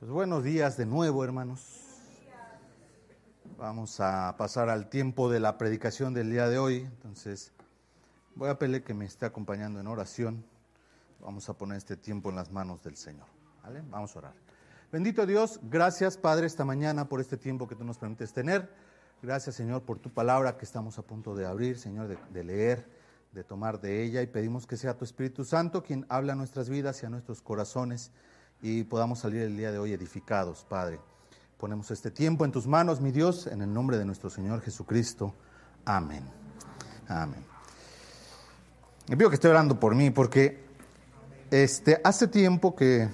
Pues buenos días de nuevo, hermanos. Vamos a pasar al tiempo de la predicación del día de hoy. Entonces, voy a pedirle que me esté acompañando en oración. Vamos a poner este tiempo en las manos del Señor. ¿Vale? Vamos a orar. Bendito Dios, gracias Padre esta mañana por este tiempo que tú nos permites tener. Gracias Señor por tu palabra que estamos a punto de abrir, Señor, de, de leer, de tomar de ella y pedimos que sea tu Espíritu Santo quien habla a nuestras vidas y a nuestros corazones y podamos salir el día de hoy edificados, Padre. Ponemos este tiempo en tus manos, mi Dios, en el nombre de nuestro Señor Jesucristo. Amén. Amén. Me pido que esté orando por mí porque este, hace tiempo que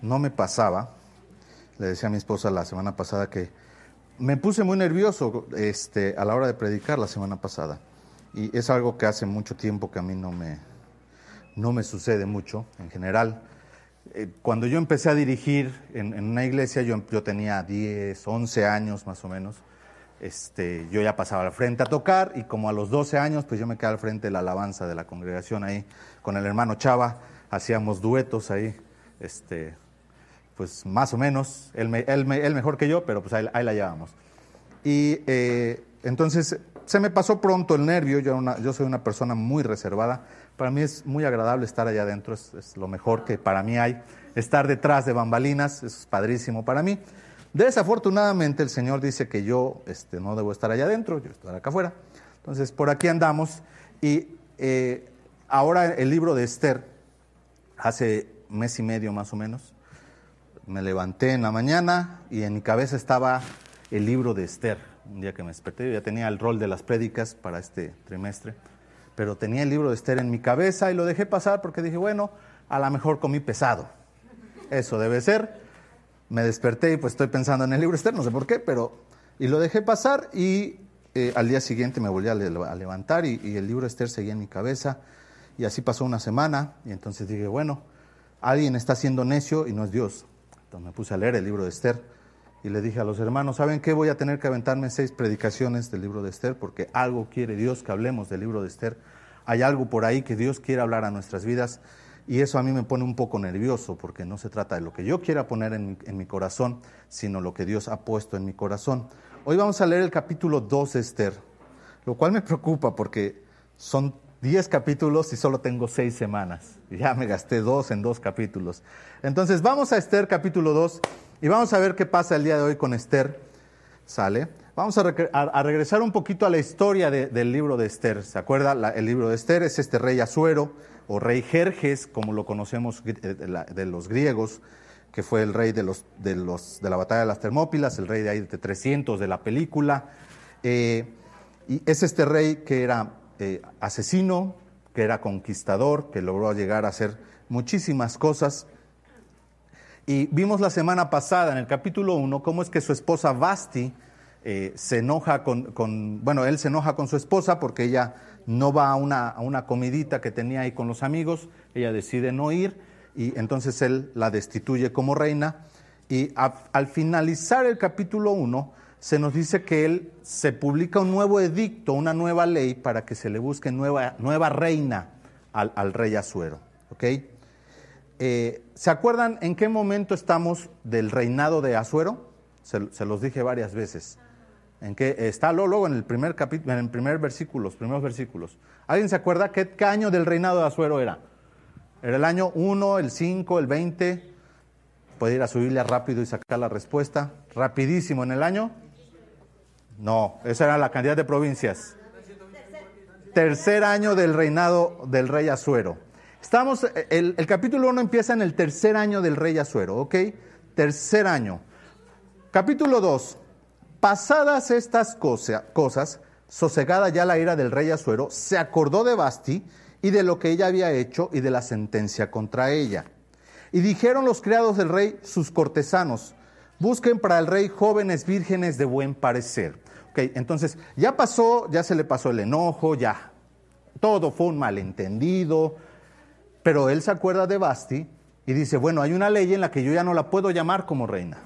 no me pasaba, le decía a mi esposa la semana pasada que me puse muy nervioso este, a la hora de predicar la semana pasada. Y es algo que hace mucho tiempo que a mí no me, no me sucede mucho en general. Eh, cuando yo empecé a dirigir en, en una iglesia, yo, yo, tenía 10, 11 años más o menos, este, yo ya pasaba al frente a tocar y como a los 12 años, pues yo me quedé al frente de la alabanza de la congregación ahí con el hermano Chava, hacíamos duetos ahí, este, pues más o menos, él, me, él, me, él mejor que yo, pero pues ahí, ahí la llevamos. Y eh, entonces se me pasó pronto el nervio, yo, una, yo soy una persona muy reservada, para mí es muy agradable estar allá adentro, es, lo mejor que para mí hay. Estar detrás de bambalinas es padrísimo para mí. Desafortunadamente el Señor dice que yo este, no debo estar allá adentro, yo estoy acá afuera. Entonces por aquí andamos y eh, ahora el libro de Esther, hace mes y medio más o menos, me levanté en la mañana y en mi cabeza estaba el libro de Esther. Un día que me desperté, yo ya tenía el rol de las prédicas para este trimestre pero tenía el libro de Esther en mi cabeza y lo dejé pasar porque dije, bueno, a lo mejor comí pesado. Eso debe ser. Me desperté y pues estoy pensando en el libro de Esther, no sé por qué, pero... Y lo dejé pasar y eh, al día siguiente me volví a, le a levantar y, y, el libro de Esther seguía en mi cabeza. Y así pasó una semana y entonces dije, bueno, alguien está siendo necio y no es Dios. Entonces me puse a leer el libro de Esther y le dije a los hermanos, ¿saben qué? Voy a tener que aventarme seis predicaciones del libro de Esther porque algo quiere Dios que hablemos del libro de Esther. Hay algo por ahí que Dios quiere hablar a nuestras vidas y eso a mí me pone un poco nervioso porque no se trata de lo que yo quiera poner en mi, en mi corazón, sino lo que Dios ha puesto en mi corazón. Hoy vamos a leer el capítulo 2 de Esther, lo cual me preocupa porque son 10 capítulos y solo tengo 6 semanas. Ya me gasté dos en dos capítulos. Entonces vamos a Esther capítulo 2 y vamos a ver qué pasa el día de hoy con Esther. ¿Sale? Vamos a, re a, a regresar un poquito a la historia de, del libro de Esther. ¿Se acuerda? El libro de Esther es este rey Asuero o rey Jerjes, como lo conocemos de, la, de los griegos, que fue el rey de, los, de, los, de la batalla de las Termópilas, el rey de ahí de 300 de la película. Eh, y es este rey que era eh, asesino, que era conquistador, que logró llegar a hacer muchísimas cosas. Y vimos la semana pasada en el capítulo 1 cómo es que su esposa Basti eh, se enoja con, con, bueno, él se enoja con su esposa porque ella no va a una, a una comidita que tenía ahí con los amigos, ella decide no ir y entonces él la destituye como reina. Y al finalizar el capítulo 1 se nos dice que él se publica un nuevo edicto, una nueva ley para que se le busque nueva, nueva reina al, al rey Asuero. ¿okay? Eh, ¿Se acuerdan en qué momento estamos del reinado de Asuero? Se, se los dije varias veces. En que está luego en el primer capítulo, en el primer versículo, los primeros versículos. ¿Alguien se acuerda qué, qué año del reinado de Asuero era? ¿Era el año 1, el 5, el 20? Puede ir a su Biblia rápido y sacar la respuesta. Rapidísimo, ¿en el año? No, esa era la cantidad de provincias. Tercer año del reinado del rey Asuero. Estamos, el, el capítulo 1 empieza en el tercer año del rey Asuero, ¿ok? Tercer año. Capítulo 2. Pasadas estas cosa, cosas, sosegada ya la ira del rey Asuero, se acordó de Basti y de lo que ella había hecho y de la sentencia contra ella. Y dijeron los criados del rey, sus cortesanos, busquen para el rey jóvenes vírgenes de buen parecer. Ok, entonces ya pasó, ya se le pasó el enojo, ya todo fue un malentendido, pero él se acuerda de Basti y dice, bueno, hay una ley en la que yo ya no la puedo llamar como reina.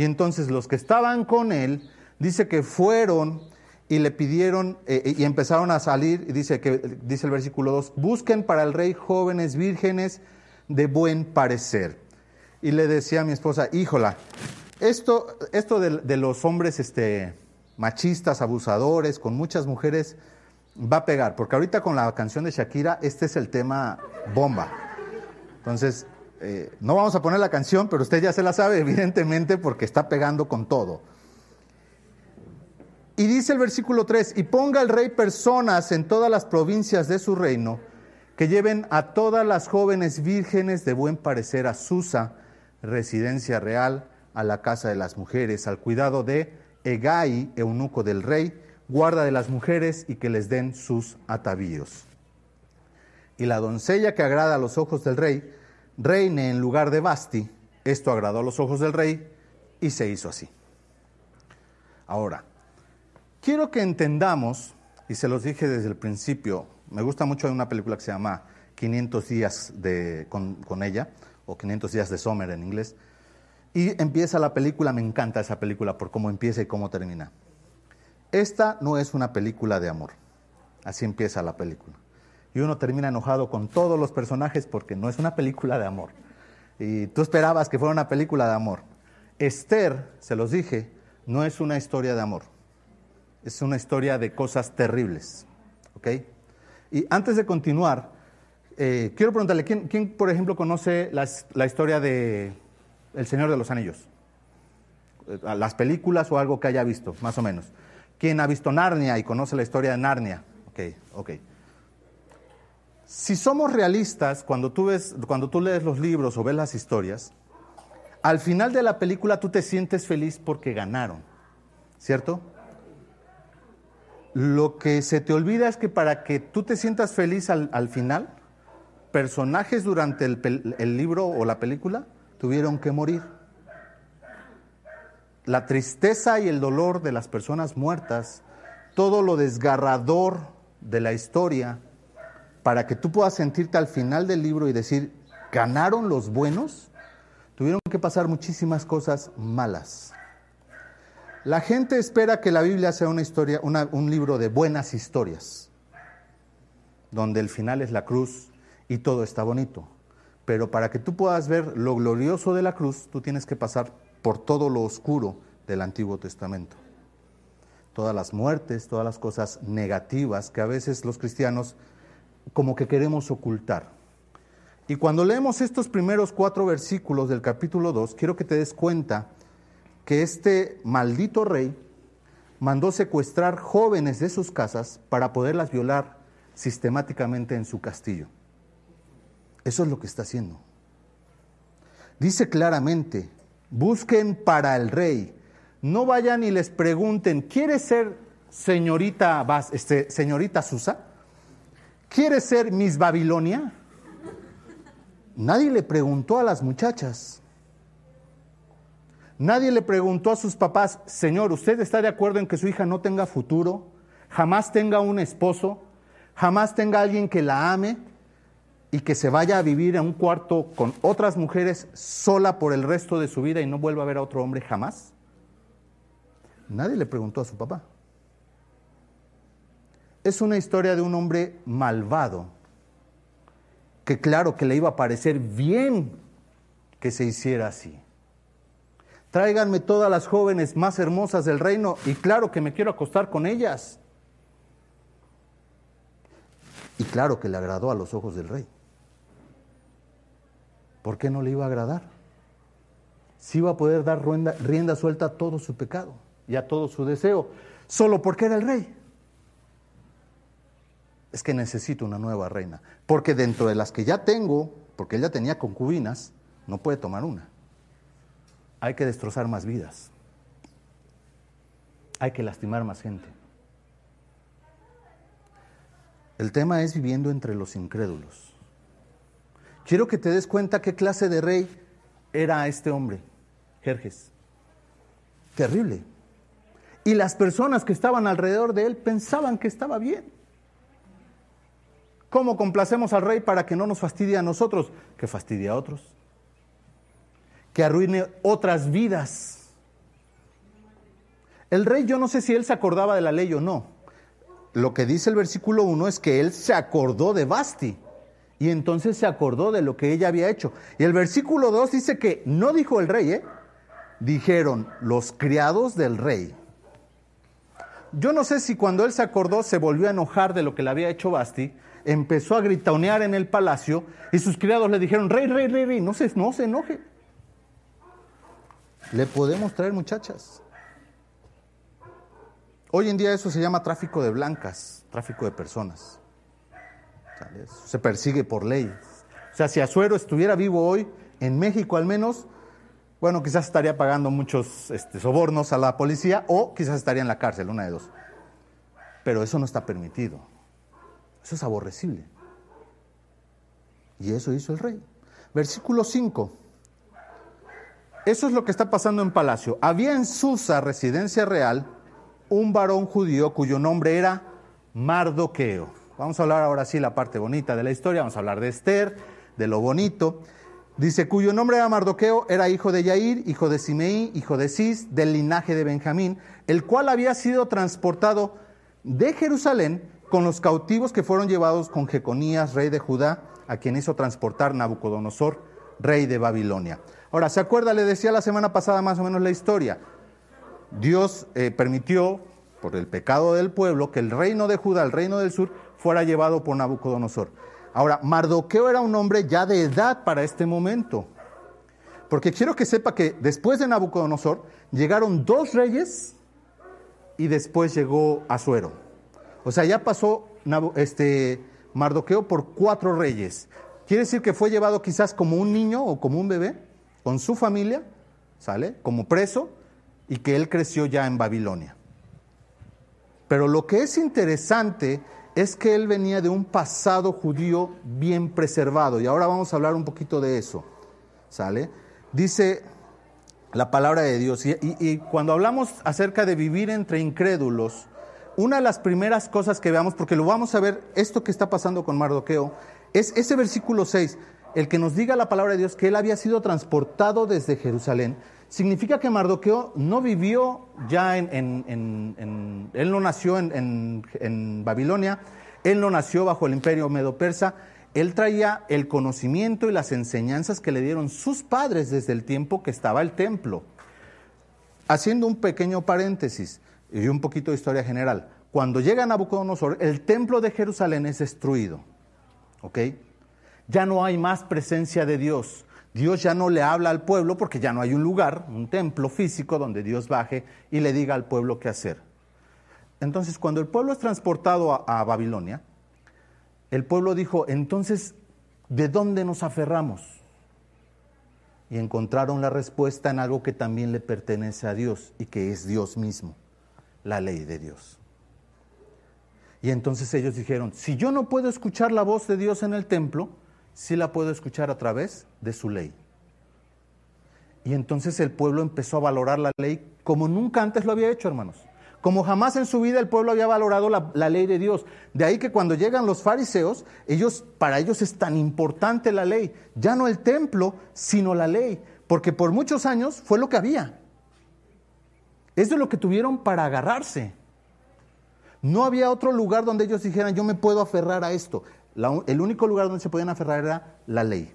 Y entonces los que estaban con él, dice que fueron y le pidieron eh, y empezaron a salir, y dice, que, dice el versículo 2, busquen para el rey jóvenes vírgenes de buen parecer. y le decía a mi esposa, híjola, esto, esto de, de los hombres este, machistas, abusadores, con muchas mujeres, va a pegar, porque ahorita con la canción de Shakira, este es el tema bomba. Entonces, eh, no vamos a poner la canción, pero usted ya se la sabe, evidentemente, porque está pegando con todo. Y dice el versículo 3, y ponga el rey personas en todas las provincias de su reino, que lleven a todas las jóvenes vírgenes de buen parecer a Susa, residencia real, a la casa de las mujeres, al cuidado de Egai, eunuco del rey, guarda de las mujeres y que les den sus atavíos. Y la doncella que agrada a los ojos del rey, reine en lugar de Basti. Esto agradó a los ojos del rey y se hizo así. Ahora, quiero que entendamos, y se los dije desde el principio, me gusta mucho una película que se llama 500 días de, con, con ella, o 500 días de Sommer en inglés, y empieza la película, me encanta esa película por cómo empieza y cómo termina. Esta no es una película de amor, así empieza la película y uno termina enojado con todos los personajes porque no es una película de amor. Y tú esperabas que fuera una película de amor. Esther, se los dije, no es una historia de amor. Es una historia de cosas terribles. ¿Ok? Y antes de continuar, eh, quiero preguntarle, ¿quién, por ejemplo, conoce la historia de El Señor de los Anillos? Eh, las películas o algo que haya visto, más o menos. ¿Quién ha visto Narnia y conoce la historia de Narnia? Ok, ok. Si somos realistas, cuando tú, ves, cuando tú lees los libros o ves las historias, al final de la película tú te sientes feliz porque ganaron, ¿cierto? Lo que se te olvida es que para que tú te sientas feliz al, final, personajes durante el, el libro o la película tuvieron que morir. La tristeza y el dolor de las personas muertas, todo lo desgarrador de la historia, para que tú puedas sentirte al final del libro y decir, ¿ganaron los buenos? Tuvieron que pasar muchísimas cosas malas. La gente espera que la Biblia sea una historia, un libro de buenas historias, donde el final es la cruz y todo está bonito. Pero para que tú puedas ver lo glorioso de la cruz, tú tienes que pasar por todo lo oscuro del Antiguo Testamento. Todas las muertes, todas las cosas negativas que a veces los cristianos como que queremos ocultar. Y cuando leemos estos primeros cuatro versículos del capítulo 2, quiero que te des cuenta que este maldito rey mandó secuestrar jóvenes de sus casas para poderlas violar sistemáticamente en su castillo. Eso es lo que está haciendo. Dice claramente, busquen para el rey. No vayan y les pregunten, ¿quiere ser señorita, este, señorita Susa? ¿Quieres ser Miss Babilonia? Nadie le preguntó a las muchachas. Nadie le preguntó a sus papás, Señor, ¿usted está de acuerdo en que su hija no tenga futuro? Jamás tenga un esposo, jamás tenga alguien que la ame y que se vaya a vivir en un cuarto con otras mujeres sola por el resto de su vida y no vuelva a ver a otro hombre jamás. Nadie le preguntó a su papá es una historia de un hombre malvado, que claro que le iba a parecer bien que se hiciera así. Tráiganme todas las jóvenes más hermosas del reino y claro que me quiero acostar con ellas. Y claro que le agradó a los ojos del rey. ¿Por qué no le iba a agradar? Si iba a poder dar rienda, suelta a todo su pecado y a todo su deseo, solo porque era el rey es que necesito una nueva reina. Porque dentro de las que ya tengo, porque ella tenía concubinas, no puede tomar una. Hay que destrozar más vidas. Hay que lastimar más gente. El tema es viviendo entre los incrédulos. Quiero que te des cuenta qué clase de rey era este hombre, Jerjes. Terrible. Y las personas que estaban alrededor de él pensaban que estaba bien. ¿Cómo complacemos al rey para que no nos fastidie a nosotros? Que fastidie a otros. Que arruine otras vidas. El rey, yo no sé si él se acordaba de la ley o no. Lo que dice el versículo 1 es que él se acordó de Basti Y entonces se acordó de lo que ella había hecho. Y el versículo 2 dice que no dijo el rey, ¿eh? dijeron los criados del rey. Yo no sé si cuando él se acordó se volvió a enojar de lo que le había hecho Basti, empezó a gritonear en el palacio y sus criados le dijeron, rey, rey, rey, rey, no se, no se enoje. Le podemos traer muchachas. Hoy en día eso se llama tráfico de blancas, tráfico de personas. Se persigue por ley. O sea, si Azuero estuviera vivo hoy, en México al menos, bueno, quizás estaría pagando muchos este, sobornos a la policía o quizás estaría en la cárcel, una de dos. Pero eso no está permitido. Eso es aborrecible. Y eso hizo el rey. Versículo 5. Eso es lo que está pasando en Palacio. Había en Susa, residencia real, un varón judío cuyo nombre era Mardoqueo. Vamos a hablar ahora sí la parte bonita de la historia, vamos a hablar de Esther, de lo bonito. Dice, cuyo nombre era Mardoqueo, era hijo de Yair, hijo de Simeí, hijo de Cis, del linaje de Benjamín, el cual había sido transportado de Jerusalén con los cautivos que fueron llevados con Jeconías, rey de Judá, a quien hizo transportar Nabucodonosor, rey de Babilonia. Ahora, ¿se acuerda? Le decía la semana pasada más o menos la historia. Dios eh, permitió, por el pecado del pueblo, que el reino de Judá, el reino del sur, fuera llevado por Nabucodonosor. Ahora, Mardoqueo era un hombre ya de edad para este momento. Porque quiero que sepa que después de Nabucodonosor llegaron dos reyes y después llegó Azuero. O sea, ya pasó este, Mardoqueo por cuatro reyes. Quiere decir que fue llevado quizás como un niño o como un bebé, con su familia, ¿sale? Como preso, y que él creció ya en Babilonia. Pero lo que es interesante es que él venía de un pasado judío bien preservado. Y ahora vamos a hablar un poquito de eso. ¿Sale? Dice la palabra de Dios. Y, cuando hablamos acerca de vivir entre incrédulos, una de las primeras cosas que veamos, porque lo vamos a ver, esto que está pasando con Mardoqueo, es ese versículo 6, el que nos diga la palabra de Dios que él había sido transportado desde Jerusalén significa que Mardoqueo no vivió ya en, él no nació en, Babilonia, él no nació bajo el imperio medo-persa, él traía el conocimiento y las enseñanzas que le dieron sus padres desde el tiempo que estaba el templo. Haciendo un pequeño paréntesis y un poquito de historia general, cuando llega Nabucodonosor, el templo de Jerusalén es destruido. ¿Ok? Ya no hay más presencia de Dios. Dios ya no le habla al pueblo porque ya no hay un lugar, un templo físico donde Dios baje y le diga al pueblo qué hacer. Entonces, cuando el pueblo es transportado a, Babilonia, el pueblo dijo, entonces, ¿de dónde nos aferramos? Y encontraron la respuesta en algo que también le pertenece a Dios y que es Dios mismo, la ley de Dios. Y entonces ellos dijeron, si yo no puedo escuchar la voz de Dios en el templo, sí la puedo escuchar a través de su ley. Y entonces el pueblo empezó a valorar la ley como nunca antes lo había hecho, hermanos. Como jamás en su vida el pueblo había valorado la, ley de Dios. De ahí que cuando llegan los fariseos, ellos, para ellos es tan importante la ley. Ya no el templo, sino la ley. Porque por muchos años fue lo que había. Es de lo que tuvieron para agarrarse. No había otro lugar donde ellos dijeran, yo me puedo aferrar a esto el único lugar donde se podían aferrar era la ley.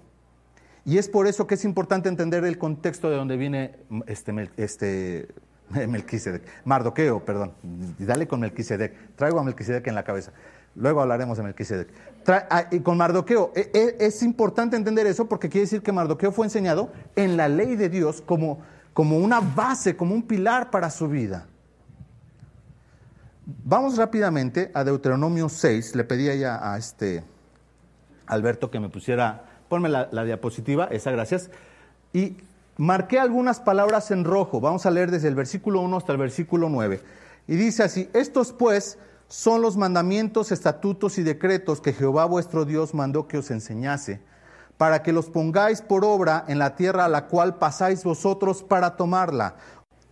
Y es por eso que es importante entender el contexto de donde viene este, este Melquisedec, Mardoqueo, perdón, dale con Melquisedec, traigo a Melquisedec en la cabeza, luego hablaremos de Melquisedec. Ah, y con Mardoqueo, e, e, es importante entender eso porque quiere decir que Mardoqueo fue enseñado en la ley de Dios como, como una base, como un pilar para su vida. Vamos rápidamente a Deuteronomio 6. Le pedía ya a este Alberto que me pusiera, ponme la, diapositiva, esa gracias. Y marqué algunas palabras en rojo. Vamos a leer desde el versículo 1 hasta el versículo 9. Y dice así, estos pues son los mandamientos, estatutos y decretos que Jehová vuestro Dios mandó que os enseñase, para que los pongáis por obra en la tierra a la cual pasáis vosotros para tomarla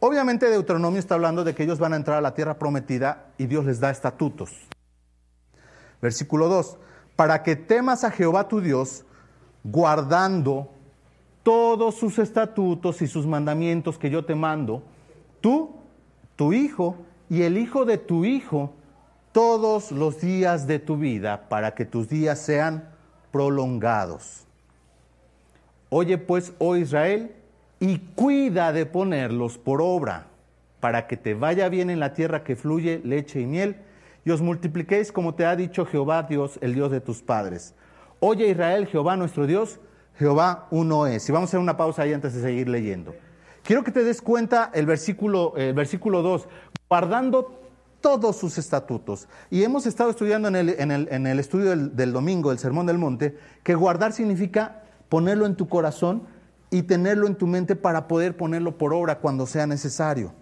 Obviamente Deuteronomio está hablando de que ellos van a entrar a la tierra prometida y Dios les da estatutos. Versículo 2, para que temas a Jehová tu Dios, guardando todos sus estatutos y sus mandamientos que yo te mando, tú, tu hijo y el hijo de tu hijo, todos los días de tu vida, para que tus días sean prolongados. Oye pues, oh Israel, y cuida de ponerlos por obra, para que te vaya bien en la tierra que fluye leche y miel, y os multipliquéis como te ha dicho Jehová Dios, el Dios de tus padres. Oye Israel, Jehová nuestro Dios, Jehová uno es. Y vamos a hacer una pausa ahí antes de seguir leyendo. Quiero que te des cuenta el versículo, el versículo 2, guardando todos sus estatutos. Y hemos estado estudiando en el, en el, estudio del, del, domingo, el Sermón del Monte, que guardar significa ponerlo en tu corazón y tenerlo en tu mente para poder ponerlo por obra cuando sea necesario.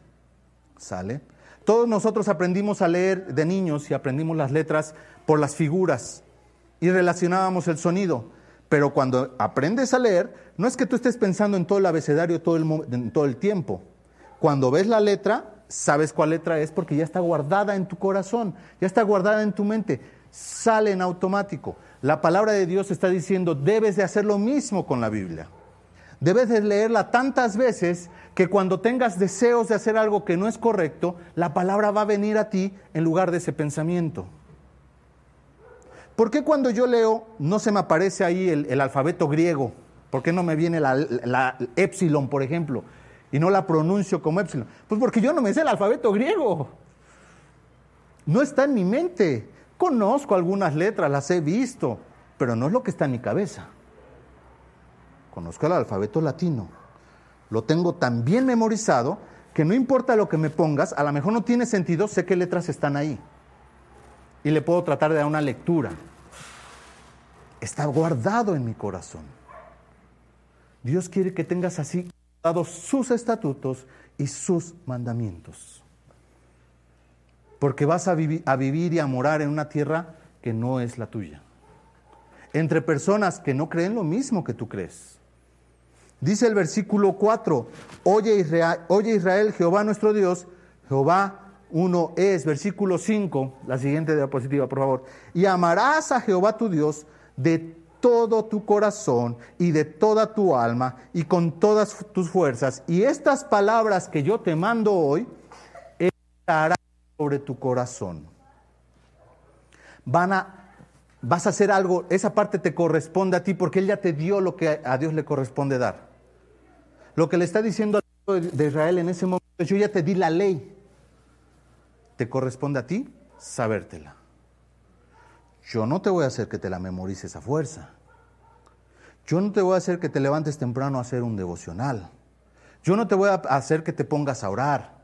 ¿Sale? Todos nosotros aprendimos a leer de niños y aprendimos las letras por las figuras y relacionábamos el sonido. Pero cuando aprendes a leer, no es que tú estés pensando en todo el abecedario todo el, todo el tiempo. Cuando ves la letra, sabes cuál letra es porque ya está guardada en tu corazón, ya está guardada en tu mente, sale en automático. La palabra de Dios está diciendo, debes de hacer lo mismo con la Biblia. Debes de leerla tantas veces que cuando tengas deseos de hacer algo que no es correcto, la palabra va a venir a ti en lugar de ese pensamiento. ¿Por qué cuando yo leo no se me aparece ahí el, alfabeto griego? ¿Por qué no me viene la, la epsilon, por ejemplo? y no la pronuncio como epsilon? Pues porque yo no me sé el alfabeto griego. No está en mi mente. Conozco algunas letras, las he visto, pero no es lo que está en mi cabeza. Conozco el alfabeto latino. Lo tengo tan bien memorizado que no importa lo que me pongas, a lo mejor no tiene sentido, sé qué letras están ahí. Y le puedo tratar de dar una lectura. Está guardado en mi corazón. Dios quiere que tengas así sus estatutos y sus mandamientos. Porque vas a, vivir y a morar en una tierra que no es la tuya. Entre personas que no creen lo mismo que tú crees. Dice el versículo 4, oye Israel, oye Israel, Jehová nuestro Dios, Jehová uno es. Versículo 5, la siguiente diapositiva, por favor. Y amarás a Jehová tu Dios de todo tu corazón y de toda tu alma y con todas tus fuerzas. Y estas palabras que yo te mando hoy estarán sobre tu corazón. Van a, vas a hacer algo, esa parte te corresponde a ti porque Él ya te dio lo que a Dios le corresponde dar. Lo que le está diciendo al pueblo de Israel en ese momento, yo ya te di la ley. Te corresponde a ti sabértela. Yo no te voy a hacer que te la memorices a fuerza. Yo no te voy a hacer que te levantes temprano a hacer un devocional. Yo no te voy a hacer que te pongas a orar.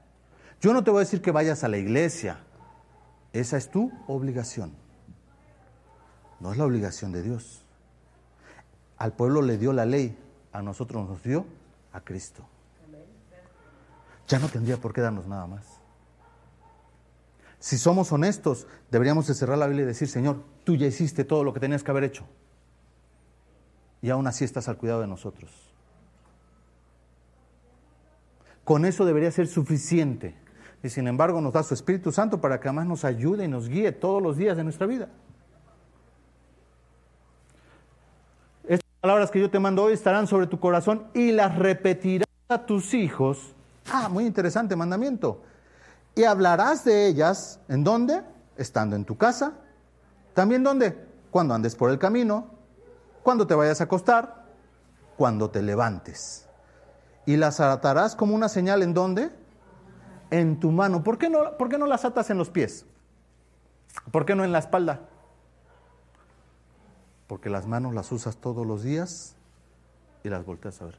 Yo no te voy a decir que vayas a la iglesia. Esa es tu obligación. No es la obligación de Dios. Al pueblo le dio la ley, a nosotros nos dio a Cristo. Ya no tendría por qué darnos nada más. Si somos honestos, deberíamos de cerrar la Biblia y decir, Señor, tú ya hiciste todo lo que tenías que haber hecho. Y aún así estás al cuidado de nosotros. Con eso debería ser suficiente. Y sin embargo nos da su Espíritu Santo para que además nos ayude y nos guíe todos los días de nuestra vida. Estas palabras que yo te mando hoy estarán sobre tu corazón y las repetirás a tus hijos. Ah, muy interesante mandamiento y hablarás de ellas, ¿en dónde? Estando en tu casa. ¿También dónde? Cuando andes por el camino, cuando te vayas a acostar, cuando te levantes. Y las atarás como una señal en dónde? En tu mano. ¿Por qué no, por qué no las atas en los pies? ¿Por qué no en la espalda? Porque las manos las usas todos los días y las volteas a ver.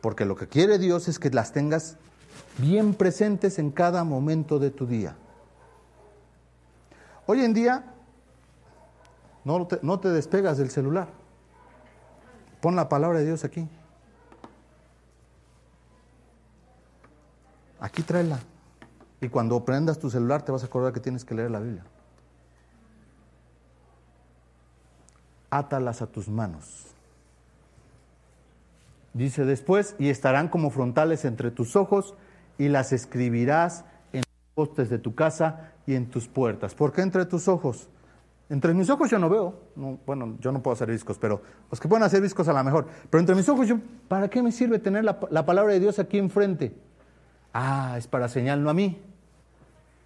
Porque lo que quiere Dios es que las tengas bien presentes en cada momento de tu día. Hoy en día no te, no te despegas del celular. Pon la palabra de Dios aquí. Aquí tráela. Y cuando prendas tu celular te vas a acordar que tienes que leer la Biblia. Átalas a tus manos. Dice después, y estarán como frontales entre tus ojos y las escribirás en los postes de tu casa y en tus puertas. ¿Por qué entre tus ojos? Entre mis ojos yo no veo, bueno, yo no puedo hacer discos, pero los que pueden hacer discos a lo mejor. Pero entre mis ojos yo, ¿para qué me sirve tener la, la palabra de Dios aquí enfrente? Ah, es para señal, no a mí.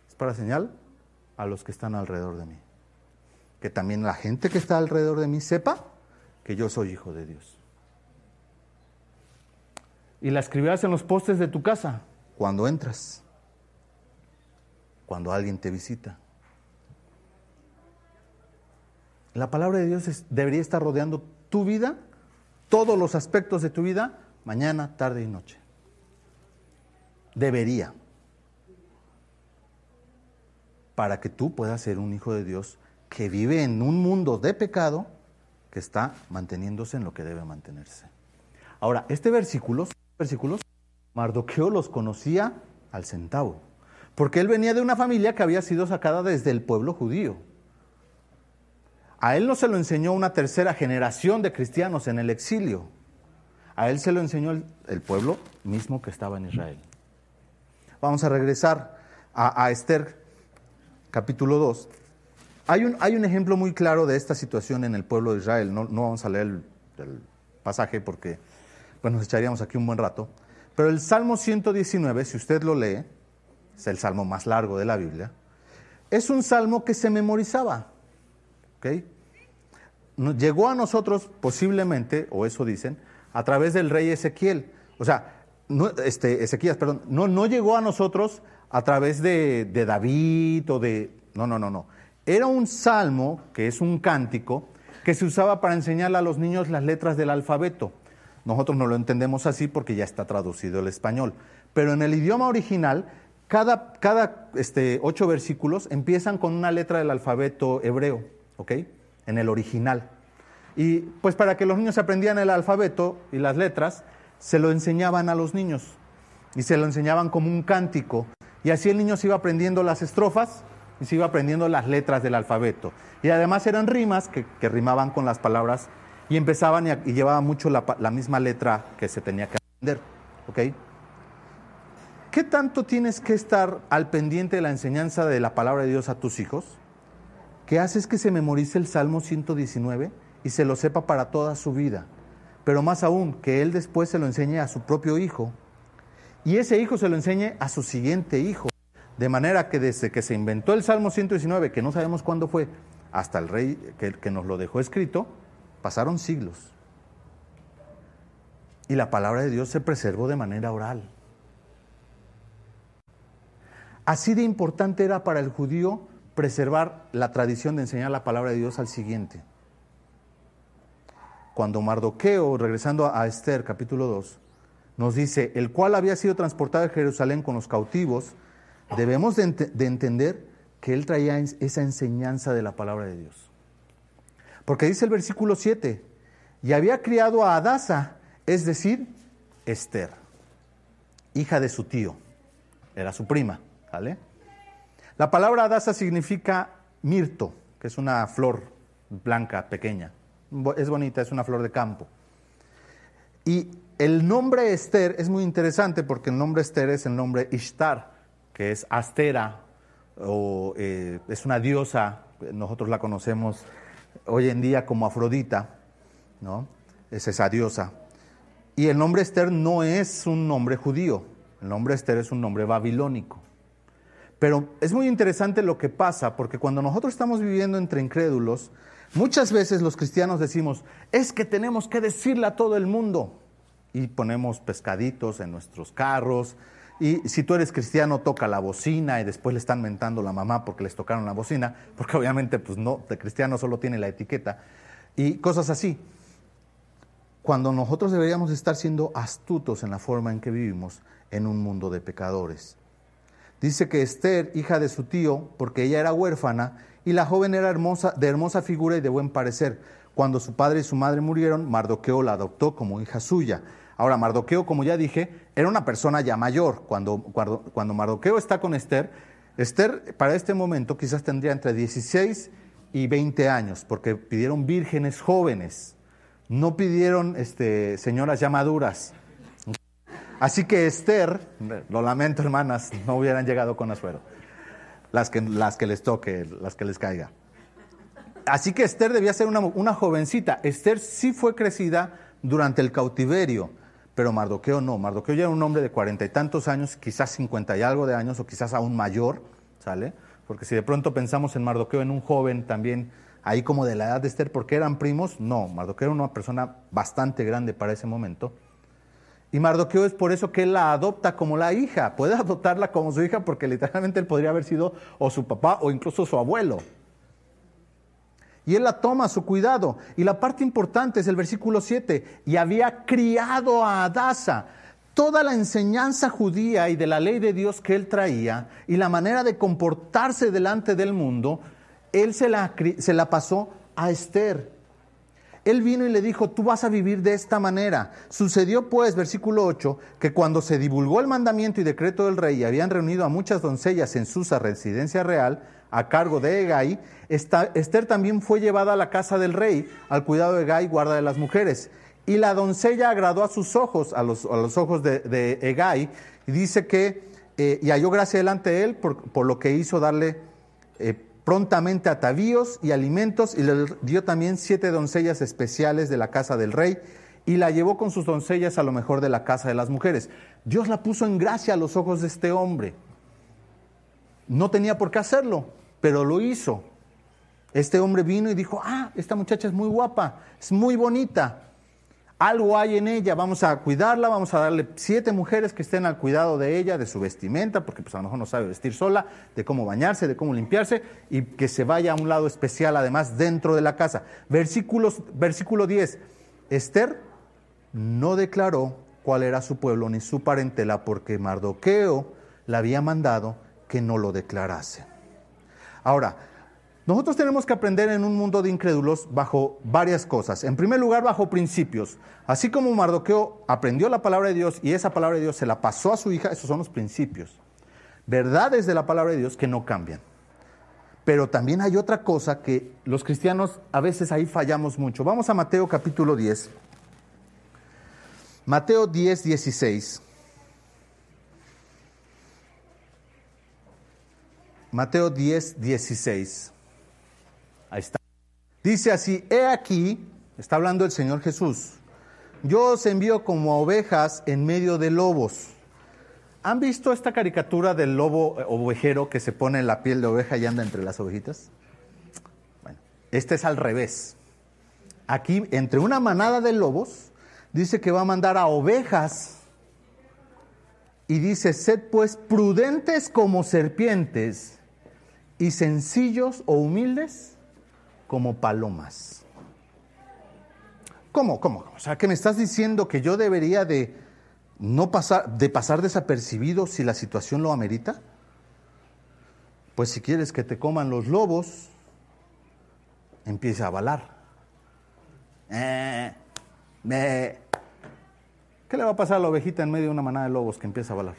Es para señal a los que están alrededor de mí. que también la gente que está alrededor de mí sepa que yo soy hijo de Dios. Y la escribirás en los postes de tu casa cuando entras, cuando alguien te visita. La palabra de Dios debería estar rodeando tu vida, todos los aspectos de tu vida, mañana, tarde y noche. Debería. Para que tú puedas ser un hijo de Dios que vive en un mundo de pecado que está manteniéndose en lo que debe mantenerse. Ahora, este versículo, versículos, Mardoqueo los conocía al centavo, porque él venía de una familia que había sido sacada desde el pueblo judío. A él no se lo enseñó una tercera generación de cristianos en el exilio. A él se lo enseñó el, pueblo mismo que estaba en Israel. Vamos a regresar a, Esther capítulo 2. Hay un, hay un, ejemplo muy claro de esta situación en el pueblo de Israel. No, vamos a leer el, el pasaje porque pues, nos echaríamos aquí un buen rato. Pero el Salmo 119, si usted lo lee, es el salmo más largo de la Biblia, es un salmo que se memorizaba. Llegó a nosotros posiblemente, o eso dicen, a través del rey Ezequiel. O sea, no, este, Ezequías, perdón, no, no llegó a nosotros a través de, David o de... No, no, no, no. Era un salmo, que es un cántico, que se usaba para enseñarle a los niños las letras del alfabeto. Nosotros no lo entendemos así porque ya está traducido el español. Pero en el idioma original, cada, cada este, ocho versículos empiezan con una letra del alfabeto hebreo. ¿ok? En el original. Y pues para que los niños aprendieran el alfabeto y las letras, se lo enseñaban a los niños y se lo enseñaban como un cántico. Y así el niño se iba aprendiendo las estrofas y se iba aprendiendo las letras del alfabeto. Y además eran rimas que, rimaban con las palabras y empezaban y, llevaban mucho la, la, misma letra que se tenía que aprender. ¿ok? ¿Qué tanto tienes que estar al pendiente de la enseñanza de la palabra de Dios a tus hijos? que hace es que se memorice el Salmo 119 y se lo sepa para toda su vida. Pero más aún, que él después se lo enseñe a su propio hijo y ese hijo se lo enseñe a su siguiente hijo. De manera que desde que se inventó el Salmo 119, que no sabemos cuándo fue, hasta el rey que, que nos lo dejó escrito, pasaron siglos. Y la palabra de Dios se preservó de manera oral. Así de importante era para el judío preservar la tradición de enseñar la palabra de Dios al siguiente. Cuando Mardoqueo, regresando a Esther capítulo 2, nos dice, el cual había sido transportado a Jerusalén con los cautivos, debemos de, entender que él traía esa enseñanza de la palabra de Dios. Porque dice el versículo 7, y había criado a Adasa, es decir, Esther, hija de su tío, era su prima, ¿vale? La palabra Adasa significa mirto, que es una flor blanca, pequeña. Es bonita, es una flor de campo. Y el nombre Esther es muy interesante porque el nombre Esther es el nombre Ishtar, que es Astera, o eh, es una diosa, nosotros la conocemos hoy en día como Afrodita, ¿no? Es esa diosa. Y el nombre Esther no es un nombre judío, el nombre Esther es un nombre babilónico. Pero es muy interesante lo que pasa, porque cuando nosotros estamos viviendo entre incrédulos, muchas veces los cristianos decimos, es que tenemos que decirle a todo el mundo. Y ponemos pescaditos en nuestros carros. Y si tú eres cristiano, toca la bocina y después le están mentando la mamá porque les tocaron la bocina, porque obviamente, pues no, de cristiano solo tiene la etiqueta. Y cosas así. Cuando nosotros deberíamos estar siendo astutos en la forma en que vivimos en un mundo de pecadores. Dice que Esther, hija de su tío, porque ella era huérfana, y la joven era hermosa, de hermosa figura y de buen parecer. Cuando su padre y su madre murieron, Mardoqueo la adoptó como hija suya. Ahora, Mardoqueo, como ya dije, era una persona ya mayor. Cuando, cuando, cuando Mardoqueo está con Esther, Esther para este momento quizás tendría entre 16 y 20 años, porque pidieron vírgenes jóvenes, no pidieron este, señoras ya maduras. Así que Esther, lo lamento hermanas, no hubieran llegado con Azuero. Las que, las que les toque, las que les caiga. Así que Esther debía ser una, una jovencita. Esther sí fue crecida durante el cautiverio, pero Mardoqueo no. Mardoqueo ya era un hombre de cuarenta y tantos años, quizás cincuenta y algo de años, o quizás aún mayor, ¿sale? Porque si de pronto pensamos en Mardoqueo en un joven también ahí como de la edad de Esther, porque eran primos. No, Mardoqueo era una persona bastante grande para ese momento. Y Mardoqueo es por eso que él la adopta como la hija. Puede adoptarla como su hija porque literalmente él podría haber sido o su papá o incluso su abuelo. Y él la toma a su cuidado. Y la parte importante es el versículo 7. Y había criado a Adasa. Toda la enseñanza judía y de la ley de Dios que él traía y la manera de comportarse delante del mundo, él se la, se la pasó a Esther. Él vino y le dijo, tú vas a vivir de esta manera. Sucedió pues, versículo 8, que cuando se divulgó el mandamiento y decreto del rey y habían reunido a muchas doncellas en Susa, residencia real, a cargo de Egay, Esther también fue llevada a la casa del rey, al cuidado de Egay, guarda de las mujeres. Y la doncella agradó a sus ojos, a los, ojos de, de, Egay, y dice que, eh, y halló gracia delante de él por, lo que hizo darle... Eh, prontamente atavíos y alimentos y le dio también siete doncellas especiales de la casa del rey y la llevó con sus doncellas a lo mejor de la casa de las mujeres. Dios la puso en gracia a los ojos de este hombre. No tenía por qué hacerlo, pero lo hizo. Este hombre vino y dijo, ah, esta muchacha es muy guapa, es muy bonita algo hay en ella, vamos a cuidarla, vamos a darle siete mujeres que estén al cuidado de ella, de su vestimenta, porque pues a lo mejor no sabe vestir sola, de cómo bañarse, de cómo limpiarse, y que se vaya a un lado especial además dentro de la casa. Versículos, versículo 10, Esther no declaró cuál era su pueblo ni su parentela, porque Mardoqueo la había mandado que no lo declarase. Ahora, nosotros tenemos que aprender en un mundo de incrédulos bajo varias cosas. En primer lugar, bajo principios. Así como Mardoqueo aprendió la palabra de Dios y esa palabra de Dios se la pasó a su hija, esos son los principios. Verdades de la palabra de Dios que no cambian. Pero también hay otra cosa que los cristianos a veces ahí fallamos mucho. Vamos a Mateo capítulo 10. Mateo 10, 16. Mateo 10, 16. Dice así, he aquí, está hablando el Señor Jesús, yo os envío como ovejas en medio de lobos. ¿Han visto esta caricatura del lobo eh, ovejero que se pone en la piel de oveja y anda entre las ovejitas? Bueno, este es al revés. Aquí, entre una manada de lobos, dice que va a mandar a ovejas y dice, sed pues prudentes como serpientes y sencillos o humildes como palomas. ¿Cómo? ¿Cómo? O sea, que me estás diciendo que yo debería de no pasar, de pasar desapercibido si la situación lo amerita? Pues si quieres que te coman los lobos, empieza a balar. Eh, ¿Qué le va a pasar a la ovejita en medio de una manada de lobos que empieza a balar?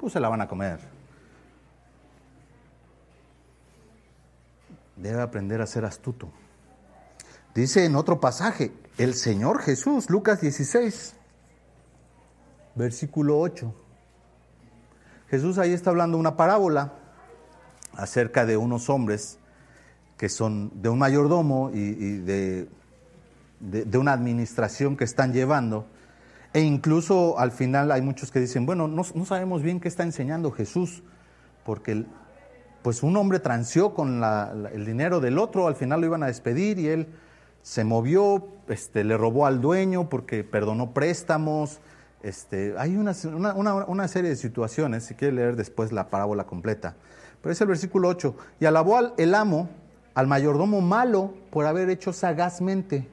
Pues se la van a comer. Debe aprender a ser astuto. Dice en otro pasaje, el Señor Jesús, Lucas 16, versículo 8. Jesús ahí está hablando una parábola acerca de unos hombres que son de un mayordomo y, de, de, una administración que están llevando. E incluso al final hay muchos que dicen, bueno, no, sabemos bien qué está enseñando Jesús, porque pues un hombre transió con el dinero del otro, al final lo iban a despedir y él se movió, este, le robó al dueño porque perdonó préstamos. Este, hay una, una, serie de situaciones, si quiere leer después la parábola completa. Pero es el versículo 8. Y alabó al, el amo al mayordomo malo por haber hecho sagazmente.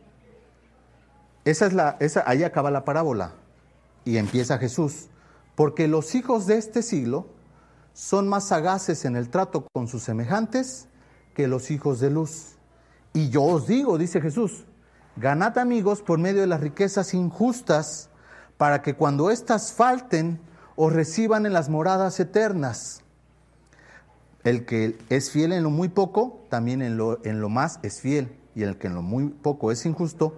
Esa es la, esa, ahí acaba la parábola. Y empieza Jesús. Porque los hijos de este siglo son más sagaces en el trato con sus semejantes que los hijos de luz. Y yo os digo, dice Jesús, ganad amigos por medio de las riquezas injustas, para que cuando éstas falten, os reciban en las moradas eternas. El que es fiel en lo muy poco, también en lo, en lo más es fiel. Y el que en lo muy poco es injusto,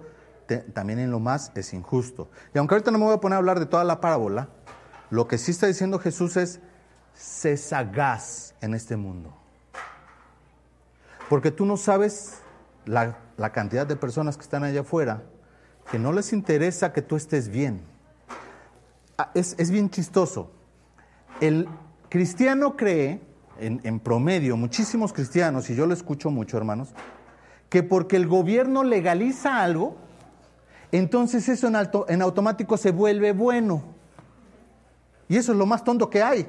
también en lo más es injusto. Y aunque ahorita no me voy a poner a hablar de toda la parábola, lo que sí está diciendo Jesús es, sé sagaz en este mundo. Porque tú no sabes la, cantidad de personas que están allá afuera que no les interesa que tú estés bien. Ah, es, bien chistoso. El cristiano cree, en, en, promedio, muchísimos cristianos, y yo lo escucho mucho, hermanos, que porque el gobierno legaliza algo, entonces eso en, en automático se vuelve bueno. Y eso es lo más tonto que hay.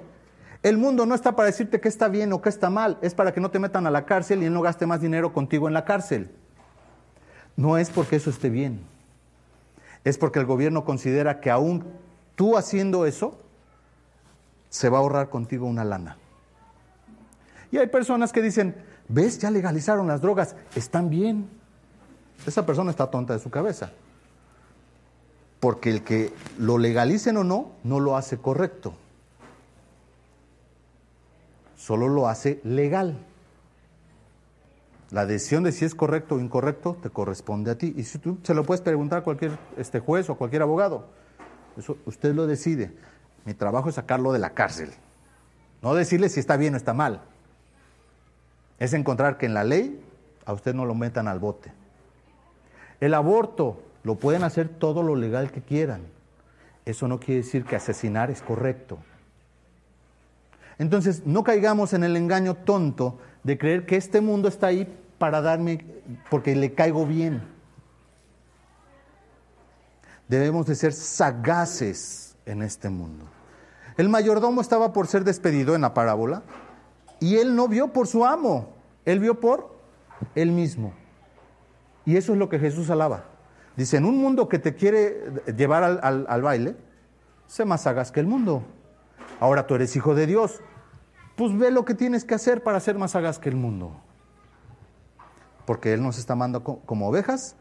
El mundo no está para decirte que está bien o que está mal, es para que no te metan a la cárcel y él no gaste más dinero contigo en la cárcel. No es porque eso esté bien, es porque el gobierno considera que aún tú haciendo eso, se va a ahorrar contigo una lana. Y hay personas que dicen, ves, ya legalizaron las drogas, están bien. Esa persona está tonta de su cabeza. Porque el que lo legalicen o no, no lo hace correcto. Solo lo hace legal. La decisión de si es correcto o incorrecto te corresponde a ti. Y si tú se lo puedes preguntar a cualquier este, juez o cualquier abogado. Eso usted lo decide. Mi trabajo es sacarlo de la cárcel. No decirle si está bien o está mal. Es encontrar que en la ley a usted no lo metan al bote. El aborto lo pueden hacer todo lo legal que quieran. Eso no quiere decir que asesinar es correcto. Entonces, no caigamos en el engaño tonto de creer que este mundo está ahí para darme porque le caigo bien. Debemos de ser sagaces en este mundo. El mayordomo estaba por ser despedido en la parábola y él no vio por su amo, él vio por él mismo. Y eso es lo que Jesús alaba. Dice, en un mundo que te quiere llevar al, al baile, sé más sagaz que el mundo. Ahora tú eres hijo de Dios, pues ve lo que tienes que hacer para ser más sagaz que el mundo. Porque Él nos está mandando como ovejas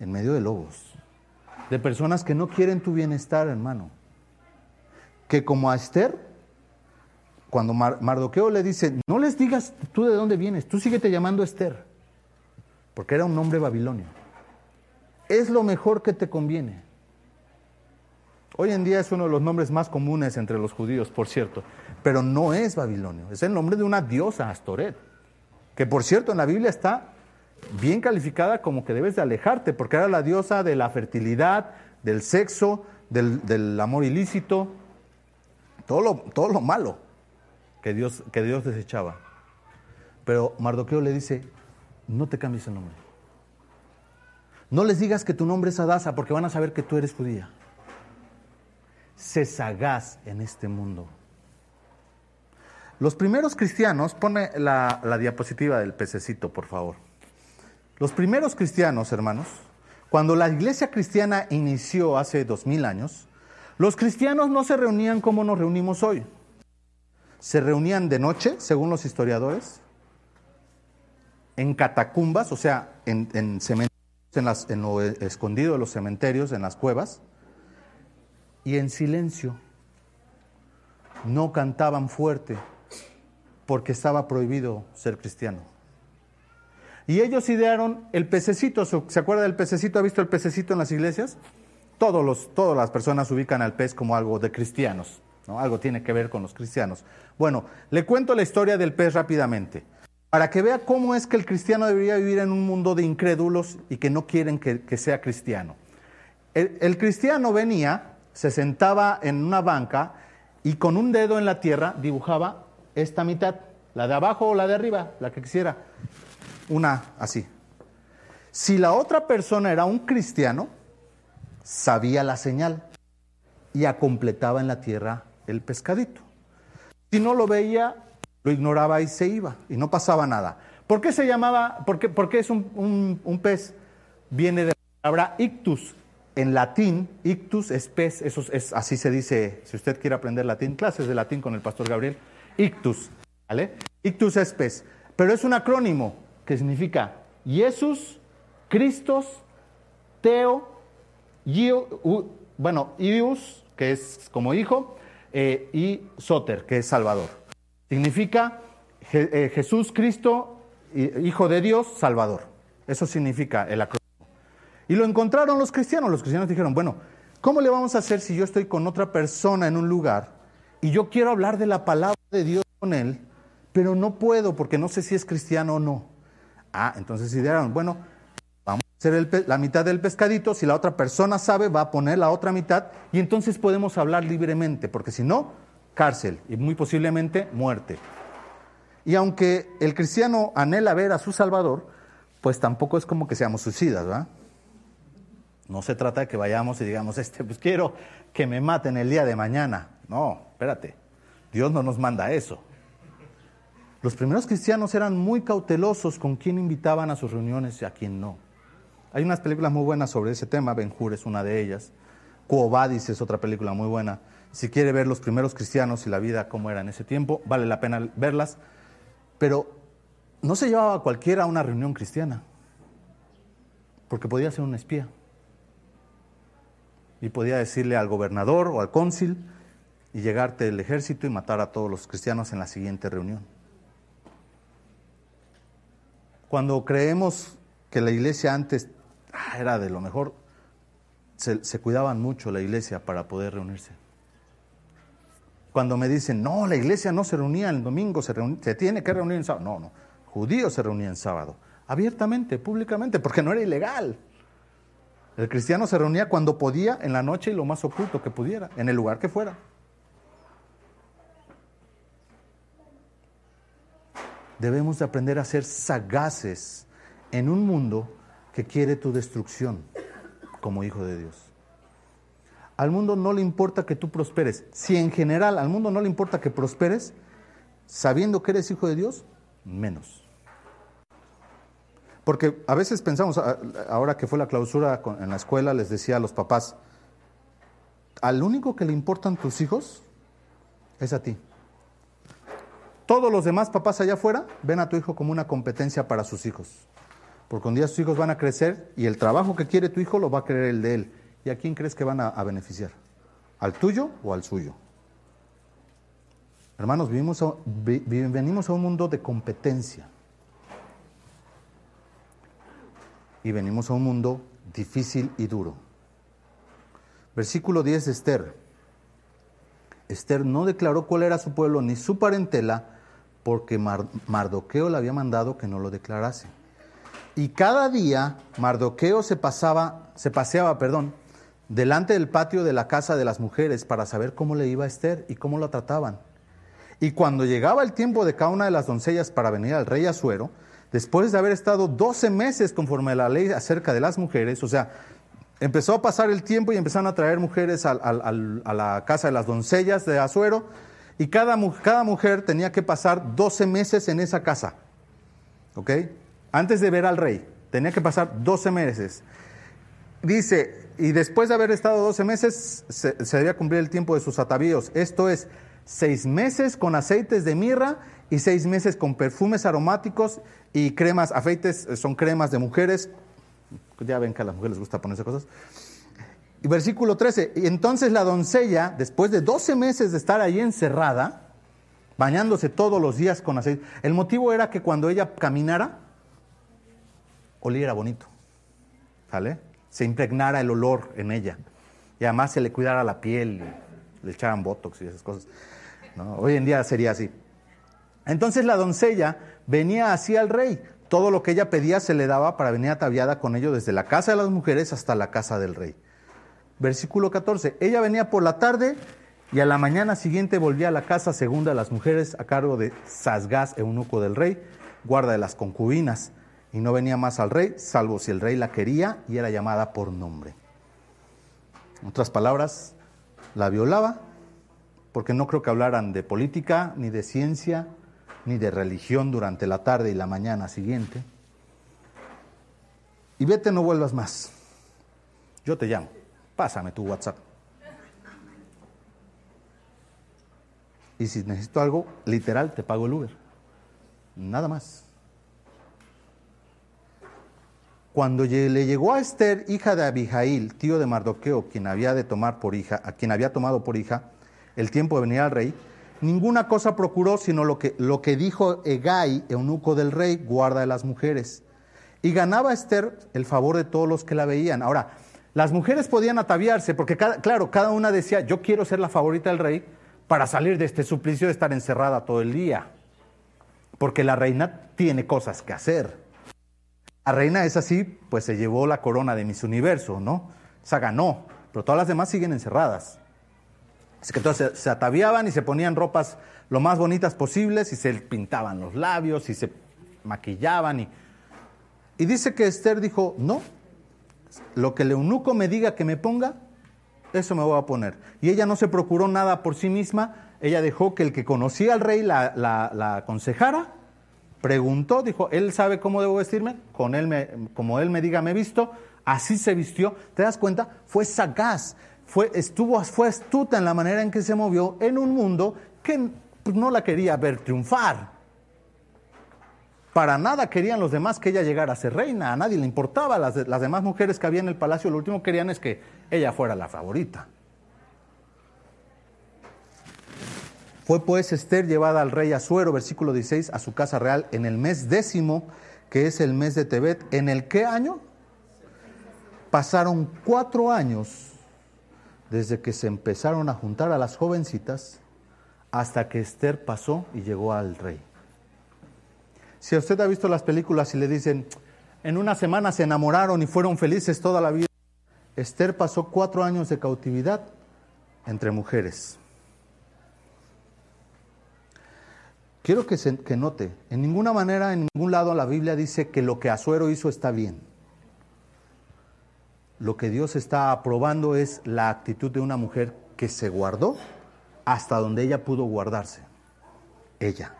en medio de lobos, de personas que no quieren tu bienestar, hermano. Que como a Esther, cuando Mardoqueo le dice, no les digas tú de dónde vienes, tú síguete llamando Esther, porque era un nombre babilonio. Es lo mejor que te conviene. Hoy en día es uno de los nombres más comunes entre los judíos, por cierto, pero no es babilonio, es el nombre de una diosa, Astoret, que por cierto en la Biblia está bien calificada como que debes de alejarte, porque era la diosa de la fertilidad, del sexo, del, amor ilícito, todo lo, todo lo malo que Dios, que Dios desechaba. Pero Mardoqueo le dice, no te cambies el nombre. No les digas que tu nombre es Adasa porque van a saber que tú eres judía se sagaz en este mundo. Los primeros cristianos, pone la, diapositiva del pececito, por favor. Los primeros cristianos, hermanos, cuando la iglesia cristiana inició hace dos mil años, los cristianos no se reunían como nos reunimos hoy. Se reunían de noche, según los historiadores, en catacumbas, o sea, en, en cementerios, en lo escondido de los cementerios, en las cuevas, y en silencio. No cantaban fuerte porque estaba prohibido ser cristiano. Y ellos idearon el pececito. ¿Se acuerda del pececito? ¿Ha visto el pececito en las iglesias? Todos los, todas las personas ubican al pez como algo de cristianos. ¿no? Algo tiene que ver con los cristianos. Bueno, le cuento la historia del pez rápidamente. Para que vea cómo es que el cristiano debería vivir en un mundo de incrédulos y que no quieren que, sea cristiano. el cristiano venía se sentaba en una banca y con un dedo en la tierra dibujaba esta mitad, la de abajo o la de arriba, la que quisiera. Una así. Si la otra persona era un cristiano, sabía la señal y acompletaba en la tierra el pescadito. Si no lo veía, lo ignoraba y se iba y no pasaba nada. ¿Por qué se llamaba, por qué, es un, un pez? Viene de la palabra ictus, en latín, ictus es pez, eso es, así se dice, si usted quiere aprender latín, clases de latín con el pastor Gabriel, ictus, ¿vale? Ictus es pez, pero es un acrónimo que significa Jesús, Cristos, Teo, bueno, Ius, que es como hijo, eh, y Soter, que es Salvador. Significa eh, Jesús, Cristo, Hijo de Dios, Salvador. Eso significa el acrónimo. Y lo encontraron los cristianos. Los cristianos dijeron, bueno, ¿cómo le vamos a hacer si yo estoy con otra persona en un lugar y yo quiero hablar de la palabra de Dios con él, pero no puedo porque no sé si es cristiano o no? Ah, entonces idearon, bueno, vamos a hacer la mitad del pescadito, si la otra persona sabe, va a poner la otra mitad y entonces podemos hablar libremente, porque si no, cárcel y muy posiblemente muerte. Y aunque el cristiano anhela ver a su Salvador, pues tampoco es como que seamos suicidas, ¿verdad? No se trata de que vayamos y digamos, este, pues quiero que me maten el día de mañana. No, espérate, Dios no nos manda eso. Los primeros cristianos eran muy cautelosos con quién invitaban a sus reuniones y a quién no. Hay unas películas muy buenas sobre ese tema, Ben Hur es una de ellas. Quo Vadis es otra película muy buena. Si quiere ver los primeros cristianos y la vida cómo era en ese tiempo, vale la pena verlas. Pero no se llevaba a cualquiera a una reunión cristiana, porque podía ser un espía. Y podía decirle al gobernador o al cónsul y llegarte el ejército y matar a todos los cristianos en la siguiente reunión. Cuando creemos que la iglesia antes ah, era de lo mejor, se, cuidaban mucho la iglesia para poder reunirse. Cuando me dicen, no, la iglesia no se reunía el domingo, se, se tiene que reunir en sábado. No, no, judíos se reunían en sábado, abiertamente, públicamente, porque no era ilegal. El cristiano se reunía cuando podía, en la noche y lo más oculto que pudiera, en el lugar que fuera. Debemos de aprender a ser sagaces en un mundo que quiere tu destrucción como hijo de Dios. Al mundo no le importa que tú prosperes. Si en general al mundo no le importa que prosperes, sabiendo que eres hijo de Dios, menos. Porque a veces pensamos, ahora que fue la clausura en la escuela, les decía a los papás, al único que le importan tus hijos es a ti. Todos los demás papás allá afuera ven a tu hijo como una competencia para sus hijos. Porque un día sus hijos van a crecer y el trabajo que quiere tu hijo lo va a querer el de él. ¿Y a quién crees que van a, beneficiar? ¿Al tuyo o al suyo? Hermanos, vivimos venimos a un mundo de competencia. Y venimos a un mundo difícil y duro. Versículo 10 de Esther. Esther no declaró cuál era su pueblo ni su parentela porque Mardoqueo le había mandado que no lo declarase. Y cada día Mardoqueo se pasaba, se paseaba, perdón, delante del patio de la casa de las mujeres para saber cómo le iba a Esther y cómo la trataban. Y cuando llegaba el tiempo de cada una de las doncellas para venir al rey Asuero, después de haber estado 12 meses conforme a la ley acerca de las mujeres, o sea, empezó a pasar el tiempo y empezaron a traer mujeres a, la casa de las doncellas de Asuero, y cada, mujer tenía que pasar 12 meses en esa casa. ¿Ok? antes de ver al rey, tenía que pasar 12 meses. Dice, y después de haber estado 12 meses, se, debía cumplir el tiempo de sus atavíos. Esto es, seis meses con aceites de mirra y seis meses con perfumes aromáticos y cremas, afeites, son cremas de mujeres. Ya ven que a las mujeres les gusta ponerse cosas. Y versículo 13, y entonces la doncella, después de 12 meses de estar ahí encerrada, bañándose todos los días con aceite, el motivo era que cuando ella caminara, oliera bonito, ¿sale? Se impregnara el olor en ella. Y además se le cuidara la piel, le echaran botox y esas cosas. Hoy en día sería así. Entonces la doncella venía así al rey. Todo lo que ella pedía se le daba para venir ataviada con ello desde la casa de las mujeres hasta la casa del rey. Versículo 14. Ella venía por la tarde y a la mañana siguiente volvía a la casa segunda de las mujeres a cargo de Sasgás, eunuco del rey, guarda de las concubinas y no venía más al rey, salvo si el rey la quería y era llamada por nombre. En otras palabras, la violaba, porque no creo que hablaran de política, ni de ciencia, ni de religión durante la tarde y la mañana siguiente. Y vete, no vuelvas más. Yo te llamo, pásame tu WhatsApp. Y si necesito algo, literal, te pago el Uber. Nada más. Cuando le llegó a Esther, hija de Abijail, tío de Mardoqueo, quien había de tomar por hija, a quien había tomado por hija, el tiempo de venir al rey, ninguna cosa procuró sino lo que, lo que dijo Egai, eunuco del rey, guarda de las mujeres. Y ganaba Esther el favor de todos los que la veían. Ahora, las mujeres podían ataviarse, porque claro, cada una decía, yo quiero ser la favorita del rey para salir de este suplicio de estar encerrada todo el día. Porque la reina tiene cosas que hacer. La reina es así, pues se llevó la corona de Miss Universo, ¿no? Esa ganó, pero todas las demás siguen encerradas. Así que entonces se ataviaban y se ponían ropas lo más bonitas posibles y se pintaban los labios y se maquillaban y Y dice que Esther dijo, no, lo que el eunuco me diga que me ponga, eso me voy a poner. Y ella no se procuró nada por sí misma, ella dejó que el que conocía al rey la, la, aconsejara, preguntó, dijo, él sabe cómo debo vestirme, con él me, como él me diga me visto, así se vistió. ¿Te das cuenta? Fue sagaz, fue, estuvo, fue astuta en la manera en que se movió en un mundo que no la quería ver triunfar. Para nada querían los demás que ella llegara a ser reina, a nadie le importaba. Las, las demás mujeres que había en el palacio lo último que querían es que ella fuera la favorita. Fue pues Esther llevada al rey Asuero, versículo 16, a su casa real en el mes décimo, que es el mes de Tebet. ¿En el qué año? Pasaron cuatro años desde que se empezaron a juntar a las jovencitas hasta que Esther pasó y llegó al rey. Si usted ha visto las películas y le dicen, en una semana se enamoraron y fueron felices toda la vida, Esther pasó cuatro años de cautividad entre mujeres. Quiero que, se, que note, en ninguna manera, en ningún lado la Biblia dice que lo que Azuero hizo está bien. Lo que Dios está aprobando es la actitud de una mujer que se guardó hasta donde ella pudo guardarse. Ella.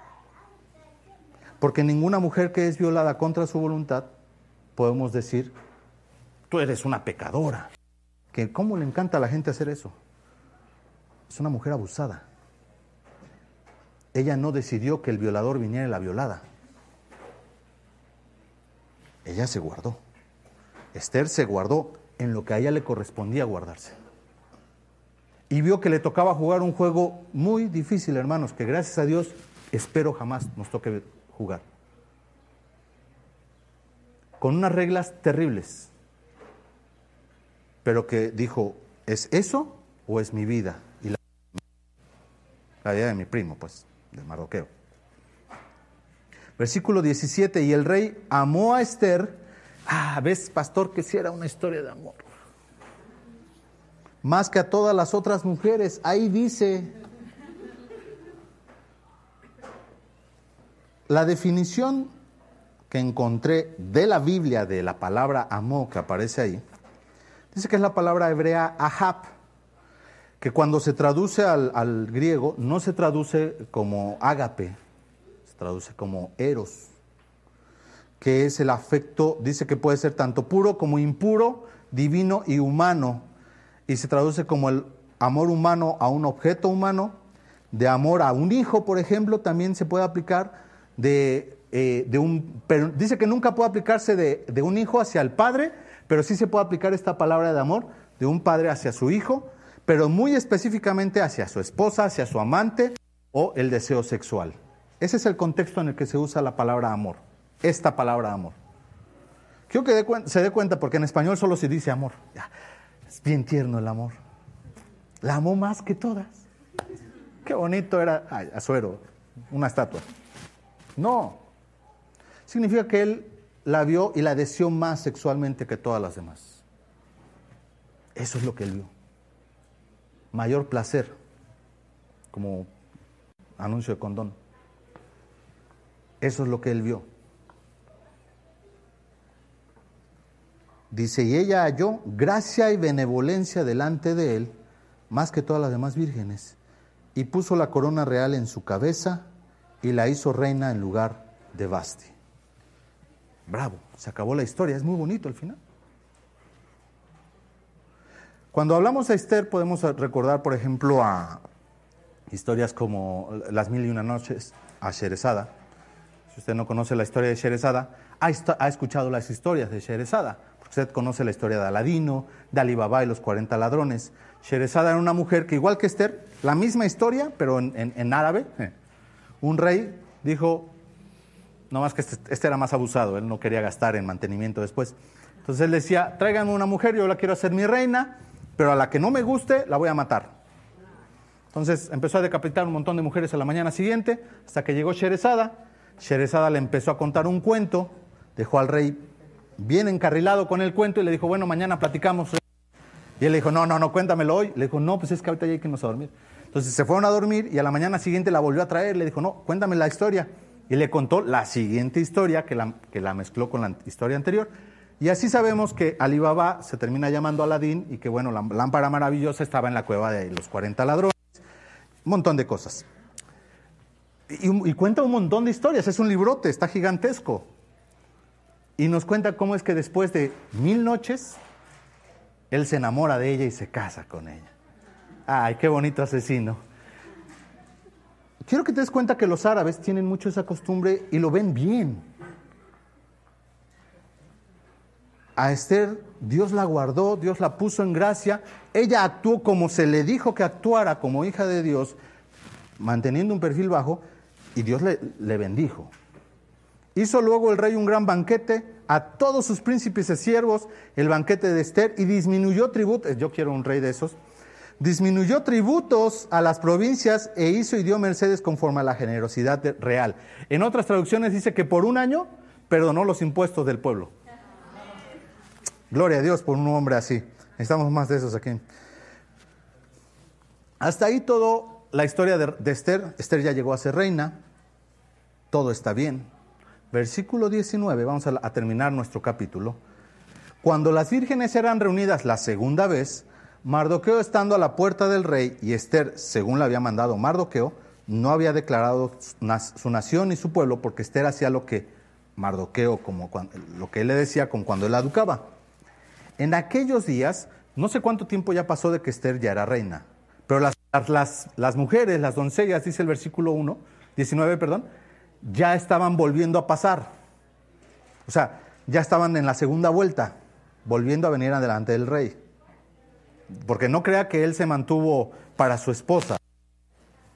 Porque ninguna mujer que es violada contra su voluntad podemos decir, tú eres una pecadora. Que cómo le encanta a la gente hacer eso. Es una mujer abusada. Ella no decidió que el violador viniera la violada. Ella se guardó. Esther se guardó en lo que a ella le correspondía guardarse. Y vio que le tocaba jugar un juego muy difícil, hermanos, que gracias a Dios espero jamás nos toque jugar. Con unas reglas terribles. Pero que dijo, ¿es eso o es mi vida? Y la, la vida de mi primo, pues del Mardoqueo. Versículo 17, y el rey amó a Esther. Ah, ves, pastor, que si era una historia de amor. Más que a todas las otras mujeres. Ahí dice. La definición que encontré de la Biblia de la palabra amó que aparece ahí, dice que es la palabra hebrea ahab, que cuando se traduce al, griego no se traduce como ágape, se traduce como eros, que es el afecto, dice que puede ser tanto puro como impuro, divino y humano, y se traduce como el amor humano a un objeto humano, de amor a un hijo, por ejemplo, también se puede aplicar de, eh, de un, pero dice que nunca puede aplicarse de, de un hijo hacia el padre, pero sí se puede aplicar esta palabra de amor de un padre hacia su hijo, pero muy específicamente hacia su esposa, hacia su amante o el deseo sexual. Ese es el contexto en el que se usa la palabra amor, esta palabra amor. Quiero que se dé cuenta porque en español solo se dice amor. Es bien tierno el amor. La amó más que todas. Qué bonito era, ay, Azuero, una estatua. No. Significa que él la vio y la deseó más sexualmente que todas las demás. Eso es lo que él vio mayor placer, como anuncio de condón. Eso es lo que él vio. Dice, y ella halló gracia y benevolencia delante de él, más que todas las demás vírgenes, y puso la corona real en su cabeza y la hizo reina en lugar de Basti. Bravo, se acabó la historia, es muy bonito el final. Cuando hablamos de Esther podemos recordar, por ejemplo, a historias como Las Mil y Una Noches, a Sherezada. Si usted no conoce la historia de Sherezada, ha, escuchado las historias de Sherezada. Usted conoce la historia de Aladino, de Alibaba y los 40 ladrones. Sherezada era una mujer que, igual que Esther, la misma historia, pero en, árabe. Un rey dijo, no más que este, este, era más abusado, él no quería gastar en mantenimiento después. Entonces él decía, tráiganme una mujer, yo la quiero hacer mi reina, pero a la que no me guste la voy a matar. Entonces empezó a decapitar un montón de mujeres a la mañana siguiente, hasta que llegó Sherezada. Sherezada le empezó a contar un cuento, dejó al rey bien encarrilado con el cuento y le dijo, bueno, mañana platicamos. Y él le dijo, no, no, no, cuéntamelo hoy. Le dijo, no, pues es que ahorita ya hay que irnos a dormir. Entonces se fueron a dormir y a la mañana siguiente la volvió a traer. Le dijo, no, cuéntame la historia. y le contó la siguiente historia que la, que la mezcló con la historia anterior. Y así sabemos que Alibaba se termina llamando Aladín y que, bueno, la lámpara maravillosa estaba en la cueva de los 40 ladrones. Un montón de cosas. Y, y, cuenta un montón de historias. Es un librote, está gigantesco. Y nos cuenta cómo es que después de mil noches, él se enamora de ella y se casa con ella. Ay, qué bonito asesino. Quiero que te des cuenta que los árabes tienen mucho esa costumbre y lo ven bien. A Esther Dios la guardó, Dios la puso en gracia, ella actuó como se le dijo que actuara como hija de Dios, manteniendo un perfil bajo, y Dios le, le bendijo. Hizo luego el rey un gran banquete a todos sus príncipes y siervos, el banquete de Esther, y disminuyó tributos, yo quiero un rey de esos, disminuyó tributos a las provincias e hizo y dio mercedes conforme a la generosidad real. En otras traducciones dice que por un año perdonó los impuestos del pueblo. Gloria a Dios por un hombre así. Necesitamos más de esos aquí. Hasta ahí todo la historia de, Esther. Esther ya llegó a ser reina. Todo está bien. Versículo 19, vamos a terminar nuestro capítulo. Cuando las vírgenes eran reunidas la segunda vez, Mardoqueo estando a la puerta del rey y Esther, según le había mandado Mardoqueo, no había declarado su nación y su pueblo porque Esther hacía lo que Mardoqueo, como lo que él le decía con cuando él la educaba. En aquellos días, no sé cuánto tiempo ya pasó de que Esther ya era reina, pero las, las, las mujeres, las doncellas, dice el versículo 1, 19, perdón, ya estaban volviendo a pasar. O sea, ya estaban en la segunda vuelta, volviendo a venir adelante del rey. Porque no crea que él se mantuvo para su esposa.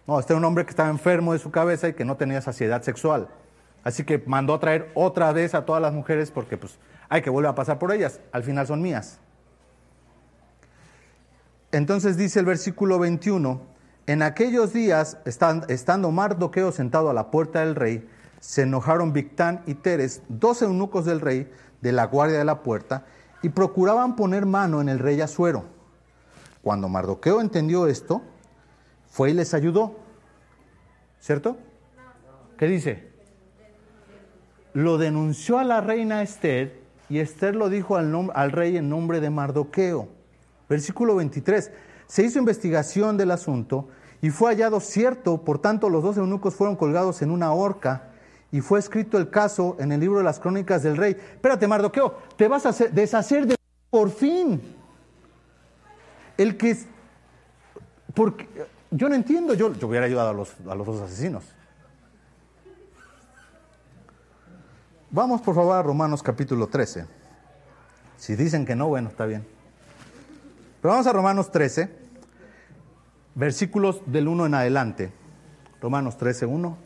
No, este era un hombre que estaba enfermo de su cabeza y que no tenía saciedad sexual. Así que mandó a traer otra vez a todas las mujeres porque pues hay que volver a pasar por ellas. Al final son mías. Entonces dice el versículo 21, en aquellos días, estando Mardoqueo sentado a la puerta del rey, se enojaron Victán y Teres, dos eunucos del rey, de la guardia de la puerta, y procuraban poner mano en el rey Asuero. Cuando Mardoqueo entendió esto, fue y les ayudó. ¿Cierto? ¿Qué dice? Lo denunció a la reina Esther y Esther lo dijo al, al rey en nombre de Mardoqueo. Versículo 23. Se hizo investigación del asunto y fue hallado cierto, por tanto los dos eunucos fueron colgados en una horca y fue escrito el caso en el libro de las crónicas del rey. Espérate, Mardoqueo, te vas a deshacer de por fin el que... Porque, yo no entiendo, yo, yo hubiera ayudado a los, a los dos asesinos. Vamos por favor a Romanos capítulo 13. Si dicen que no, bueno, está bien. Pero vamos a Romanos 13, versículos del 1 en adelante. Romanos 13, 1.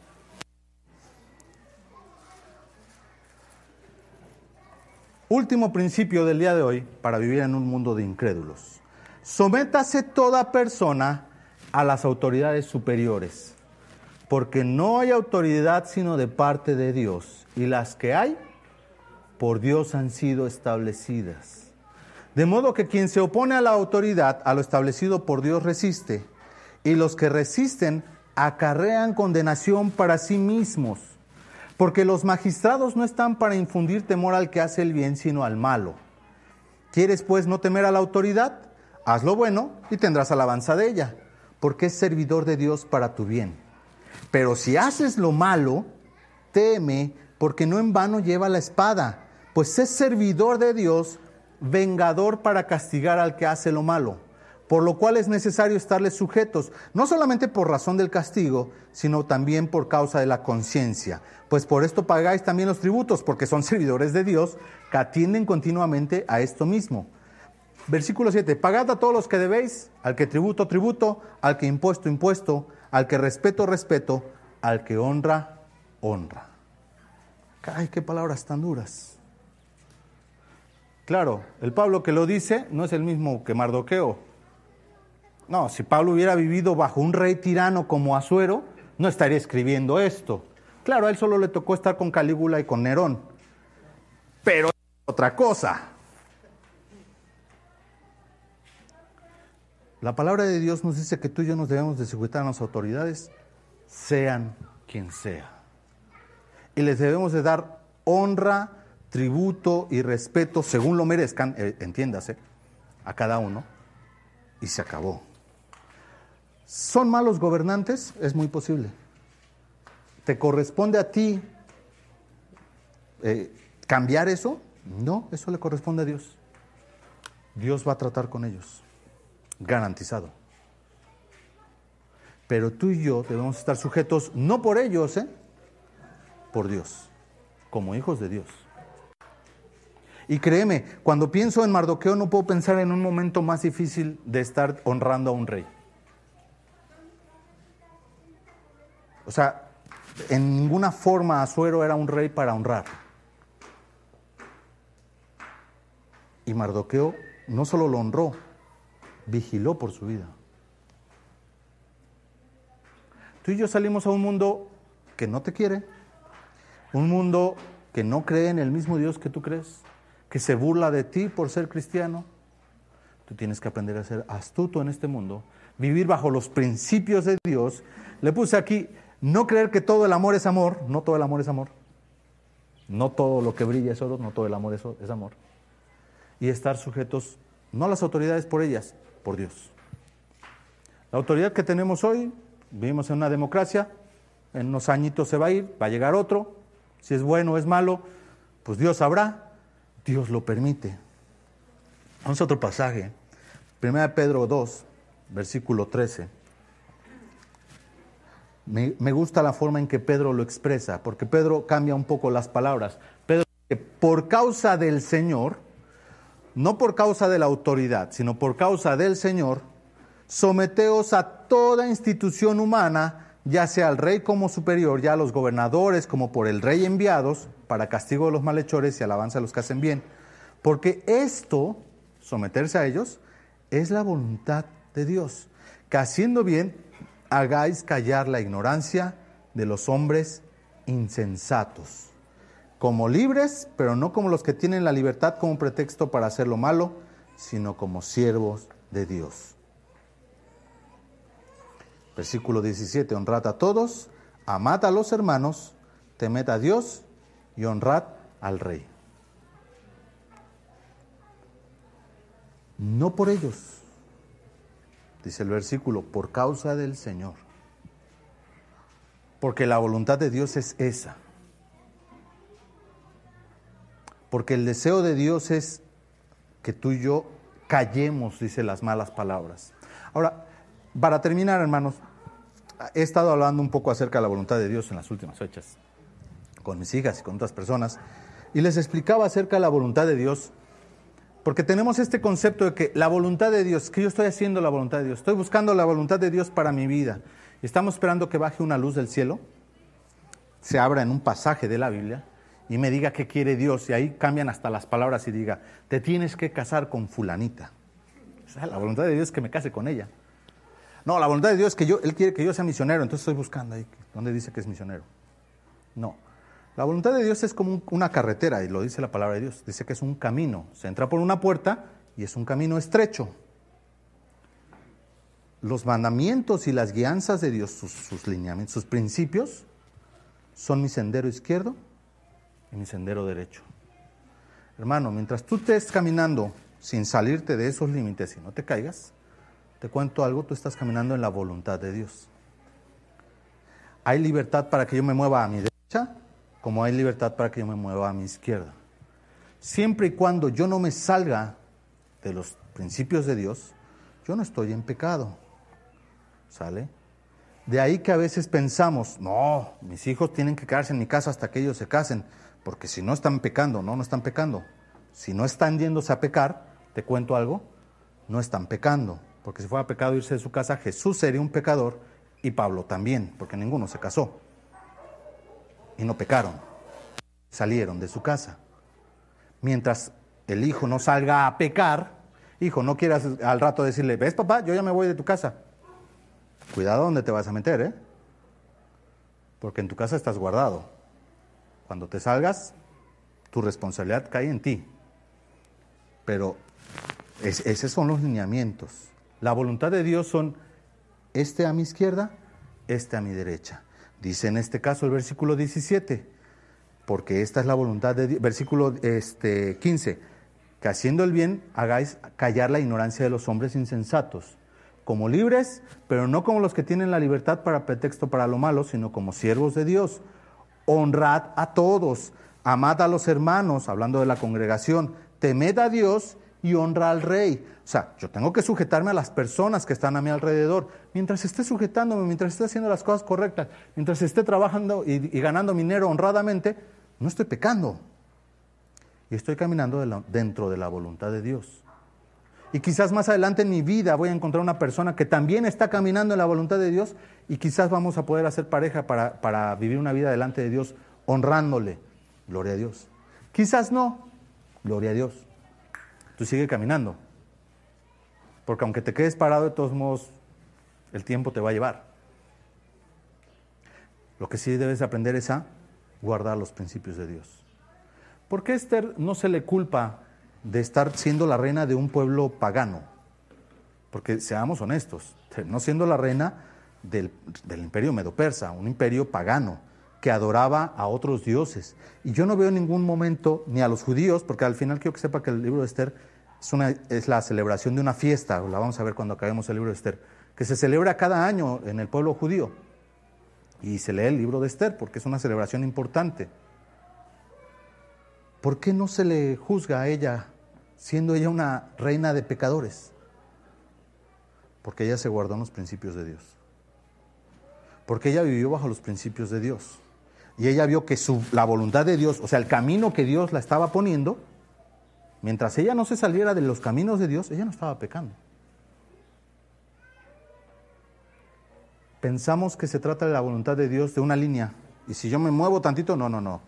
Último principio del día de hoy para vivir en un mundo de incrédulos. Sométase toda persona a las autoridades superiores, porque no hay autoridad sino de parte de Dios, y las que hay, por Dios han sido establecidas. De modo que quien se opone a la autoridad, a lo establecido por Dios, resiste, y los que resisten acarrean condenación para sí mismos, porque los magistrados no están para infundir temor al que hace el bien, sino al malo. ¿Quieres pues no temer a la autoridad? Haz lo bueno y tendrás alabanza de ella, porque es servidor de Dios para tu bien. Pero si haces lo malo, teme, porque no en vano lleva la espada, pues es servidor de Dios, vengador para castigar al que hace lo malo. Por lo cual es necesario estarles sujetos, no solamente por razón del castigo, sino también por causa de la conciencia. Pues por esto pagáis también los tributos, porque son servidores de Dios que atienden continuamente a esto mismo Versículo 7, pagad a todos los que debéis, al que tributo, tributo, al que impuesto, impuesto, al que respeto, respeto, al que honra, honra. Ay, qué palabras tan duras. Claro, el Pablo que lo dice no es el mismo que Mardoqueo. No, si Pablo hubiera vivido bajo un rey tirano como Asuero, no estaría escribiendo esto. Claro, a él solo le tocó estar con Calígula y con Nerón. Pero es otra cosa. La palabra de Dios nos dice que tú y yo nos debemos de sujetar a las autoridades, sean quien sea. y les debemos de dar honra, tributo y respeto según lo merezcan, eh, entiéndase, a cada uno, y se acabó. ¿Son malos gobernantes? Es muy posible. ¿Te corresponde a ti eh, cambiar eso? No, eso le corresponde a Dios. Dios va a tratar con ellos, garantizado. Pero tú y yo debemos estar sujetos, no por ellos, ¿eh? por Dios, como hijos de Dios. Y créeme, cuando pienso en Mardoqueo no puedo pensar en un momento más difícil de estar honrando a un rey. O sea, en ninguna forma Azuero era un rey para honrar. Y Mardoqueo no solo lo honró, vigiló por su vida. Tú y yo salimos a un mundo que no te quiere, un mundo que no cree en el mismo Dios que tú crees, que se burla de ti por ser cristiano. Tú tienes que aprender a ser astuto en este mundo, vivir bajo los principios de Dios. Le puse aquí, no creer que todo el amor es amor, no todo el amor es amor. No todo lo que brilla es oro, no todo el amor es, amor. Y estar sujetos, no a las autoridades por ellas, por Dios. La autoridad que tenemos hoy, vivimos en una democracia, en unos añitos se va a ir, va a llegar otro, si es bueno o es malo, pues Dios sabrá, Dios lo permite. Vamos a otro pasaje, 1 Pedro 2, versículo 13. Me, gusta la forma en que Pedro lo expresa, porque Pedro cambia un poco las palabras. Pedro dice, por causa del Señor, no por causa de la autoridad, sino por causa del Señor, someteos a toda institución humana, ya sea al rey como superior, ya a los gobernadores como por el rey enviados, para castigo de los malhechores y alabanza de los que hacen bien. Porque esto, someterse a ellos, es la voluntad de Dios, que haciendo bien hagáis callar la ignorancia de los hombres insensatos, como libres, pero no como los que tienen la libertad como pretexto para hacer lo malo, sino como siervos de Dios. Versículo 17, honrad a todos, amad a los hermanos, temed a Dios y honrad al rey. No por ellos, dice el versículo, por causa del Señor. Porque la voluntad de Dios es esa. Porque el deseo de Dios es que tú y yo callemos, dice las malas palabras. Ahora, para terminar, hermanos, he estado hablando un poco acerca de la voluntad de Dios en las últimas fechas, con mis hijas y con otras personas, y les explicaba acerca de la voluntad de Dios, porque tenemos este concepto de que la voluntad de Dios, que yo estoy haciendo la voluntad de Dios, estoy buscando la voluntad de Dios para mi vida, y estamos esperando que baje una luz del cielo, se abra en un pasaje de la Biblia, y me diga qué quiere Dios, y ahí cambian hasta las palabras y diga, te tienes que casar con fulanita. O sea, la voluntad de Dios es que me case con ella. No, la voluntad de Dios es que yo, Él quiere que yo sea misionero, entonces estoy buscando ahí, ¿dónde dice que es misionero? No. La voluntad de Dios es como una carretera, y lo dice la palabra de Dios. Dice que es un camino. Se entra por una puerta y es un camino estrecho. Los mandamientos y las guianzas de Dios, sus, lineamientos, sus principios, son mi sendero izquierdo y mi sendero derecho. Hermano, mientras tú estés caminando sin salirte de esos límites y no te caigas, te cuento algo, tú estás caminando en la voluntad de Dios. Hay libertad para que yo me mueva a mi derecha, como hay libertad para que yo me mueva a mi izquierda. Siempre y cuando yo no me salga de los principios de Dios, yo no estoy en pecado. ¿Sale? De ahí que a veces pensamos, no, mis hijos tienen que quedarse en mi casa hasta que ellos se casen, porque si no están pecando, no, no están pecando. Si no están yéndose a pecar, te cuento algo, no están pecando porque si fuera pecado irse de su casa, Jesús sería un pecador y Pablo también, porque ninguno se casó. Y no pecaron, salieron de su casa. Mientras el hijo no salga a pecar, hijo, no quieras al rato decirle, ves papá, yo ya me voy de tu casa. Cuidado donde te vas a meter, ¿eh? Porque en tu casa estás guardado. Cuando te salgas, tu responsabilidad cae en ti. Pero esos son los lineamientos. La voluntad de Dios son este a mi izquierda, este a mi derecha. Dice en este caso el versículo 17, porque esta es la voluntad de Dios. Versículo este, 15, que haciendo el bien hagáis callar la ignorancia de los hombres insensatos, como libres, pero no como los que tienen la libertad para pretexto para lo malo, sino como siervos de Dios. Honrad a todos, amad a los hermanos, hablando de la congregación, temed a Dios y honra al rey. O sea, yo tengo que sujetarme a las personas que están a mi alrededor. Mientras esté sujetándome, mientras esté haciendo las cosas correctas, mientras esté trabajando y, ganando dinero honradamente, no estoy pecando. Y estoy caminando dentro de la voluntad de Dios. Y quizás más adelante en mi vida voy a encontrar una persona que también está caminando en la voluntad de Dios y quizás vamos a poder hacer pareja para, para vivir una vida delante de Dios honrándole. Gloria a Dios. Quizás no. Gloria a Dios. Tú sigue caminando. Porque aunque te quedes parado, de todos modos, el tiempo te va a llevar. Lo que sí debes aprender es a guardar los principios de Dios. ¿Por qué Esther no se le culpa de estar siendo la reina de un pueblo pagano? Porque seamos honestos, no siendo la reina del, del imperio medo-persa, un imperio pagano que adoraba a otros dioses. Y yo no veo en ningún momento ni a los judíos, porque al final quiero que sepa que el libro de Esther es, la celebración de una fiesta, la vamos a ver cuando acabemos el libro de Esther, que se celebra cada año en el pueblo judío. Y se lee el libro de Esther porque es una celebración importante. ¿Por qué no se le juzga a ella siendo ella una reina de pecadores? Porque ella se guardó en los principios de Dios. Porque ella vivió bajo los principios de Dios. Y ella vio que su, la voluntad de Dios, o sea, el camino que Dios la estaba poniendo, Mientras ella no se saliera de los caminos de Dios, ella no estaba pecando. Pensamos que se trata de la voluntad de Dios de una línea. Y si yo me muevo tantito, no, no, no.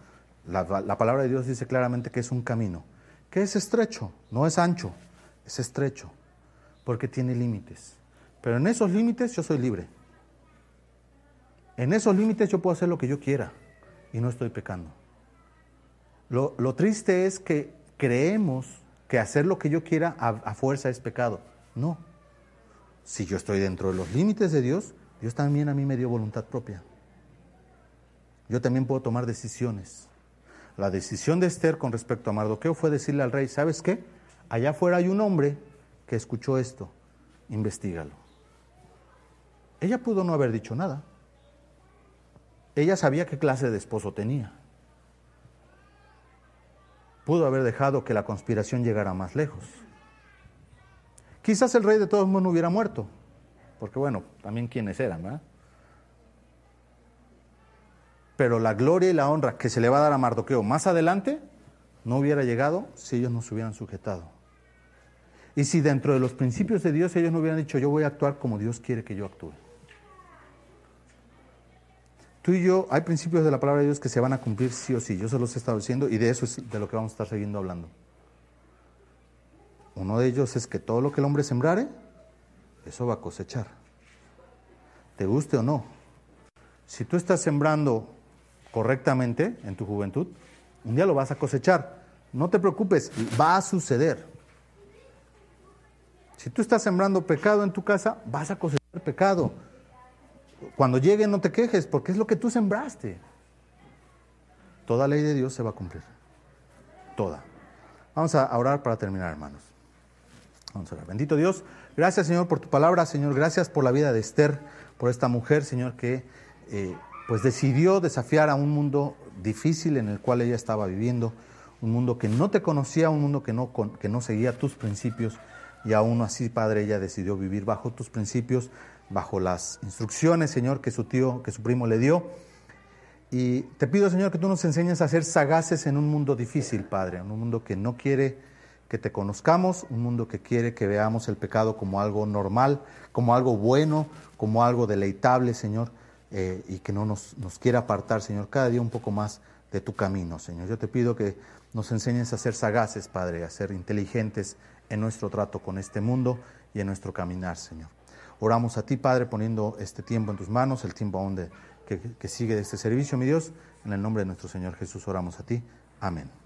La, la palabra de Dios dice claramente que es un camino. Que es estrecho, no es ancho, es estrecho. Porque tiene límites. Pero en esos límites yo soy libre. En esos límites yo puedo hacer lo que yo quiera y no estoy pecando. Lo, lo, triste es que creemos que hacer lo que yo quiera a, fuerza es pecado. No. Si yo estoy dentro de los límites de Dios, Dios también a mí me dio voluntad propia. Yo también puedo tomar decisiones. La decisión de Esther con respecto a Mardoqueo fue decirle al rey, ¿sabes qué? Allá afuera hay un hombre que escuchó esto, investigalo. Ella pudo no haber dicho nada. Ella sabía qué clase de esposo tenía pudo haber dejado que la conspiración llegara más lejos. Quizás el rey de todos modos no hubiera muerto, porque bueno, también quienes eran, ¿verdad? Pero la gloria y la honra que se le va a dar a Mardoqueo más adelante no hubiera llegado si ellos no se hubieran sujetado. Y si dentro de los principios de Dios ellos no hubieran dicho, yo voy a actuar como Dios quiere que yo actúe. Tú y yo, hay principios de la palabra de Dios que se van a cumplir sí o sí. Yo se los he estado diciendo y de eso es de lo que vamos a estar siguiendo hablando. Uno de ellos es que todo lo que el hombre sembrare, eso va a cosechar. Te guste o no. Si tú estás sembrando correctamente en tu juventud, un día lo vas a cosechar. No te preocupes, va a suceder. Si tú estás sembrando pecado en tu casa, vas a cosechar pecado. Cuando llegue no te quejes, porque es lo que tú sembraste. Toda ley de Dios se va a cumplir. Toda. Vamos a orar para terminar, hermanos. Vamos a orar. Bendito Dios, gracias Señor por tu palabra, Señor, gracias por la vida de Esther, por esta mujer, Señor, que eh, pues decidió desafiar a un mundo difícil en el cual ella estaba viviendo, un mundo que no te conocía, un mundo que no, que no seguía tus principios, y aún así, Padre, ella decidió vivir bajo tus principios, bajo las instrucciones, Señor, que su tío, que su primo le dio. Y te pido, Señor, que tú nos enseñes a ser sagaces en un mundo difícil, Padre, en un mundo que no quiere que te conozcamos, un mundo que quiere que veamos el pecado como algo normal, como algo bueno, como algo deleitable, Señor, eh, y que no nos, nos quiera apartar, Señor, cada día un poco más de tu camino, Señor. Yo te pido que nos enseñes a ser sagaces, Padre, a ser inteligentes en nuestro trato con este mundo y en nuestro caminar, Señor. Oramos a ti, Padre, poniendo este tiempo en tus manos, el tiempo aún de, que, que sigue de este servicio, mi Dios. En el nombre de nuestro Señor Jesús oramos a ti. Amén.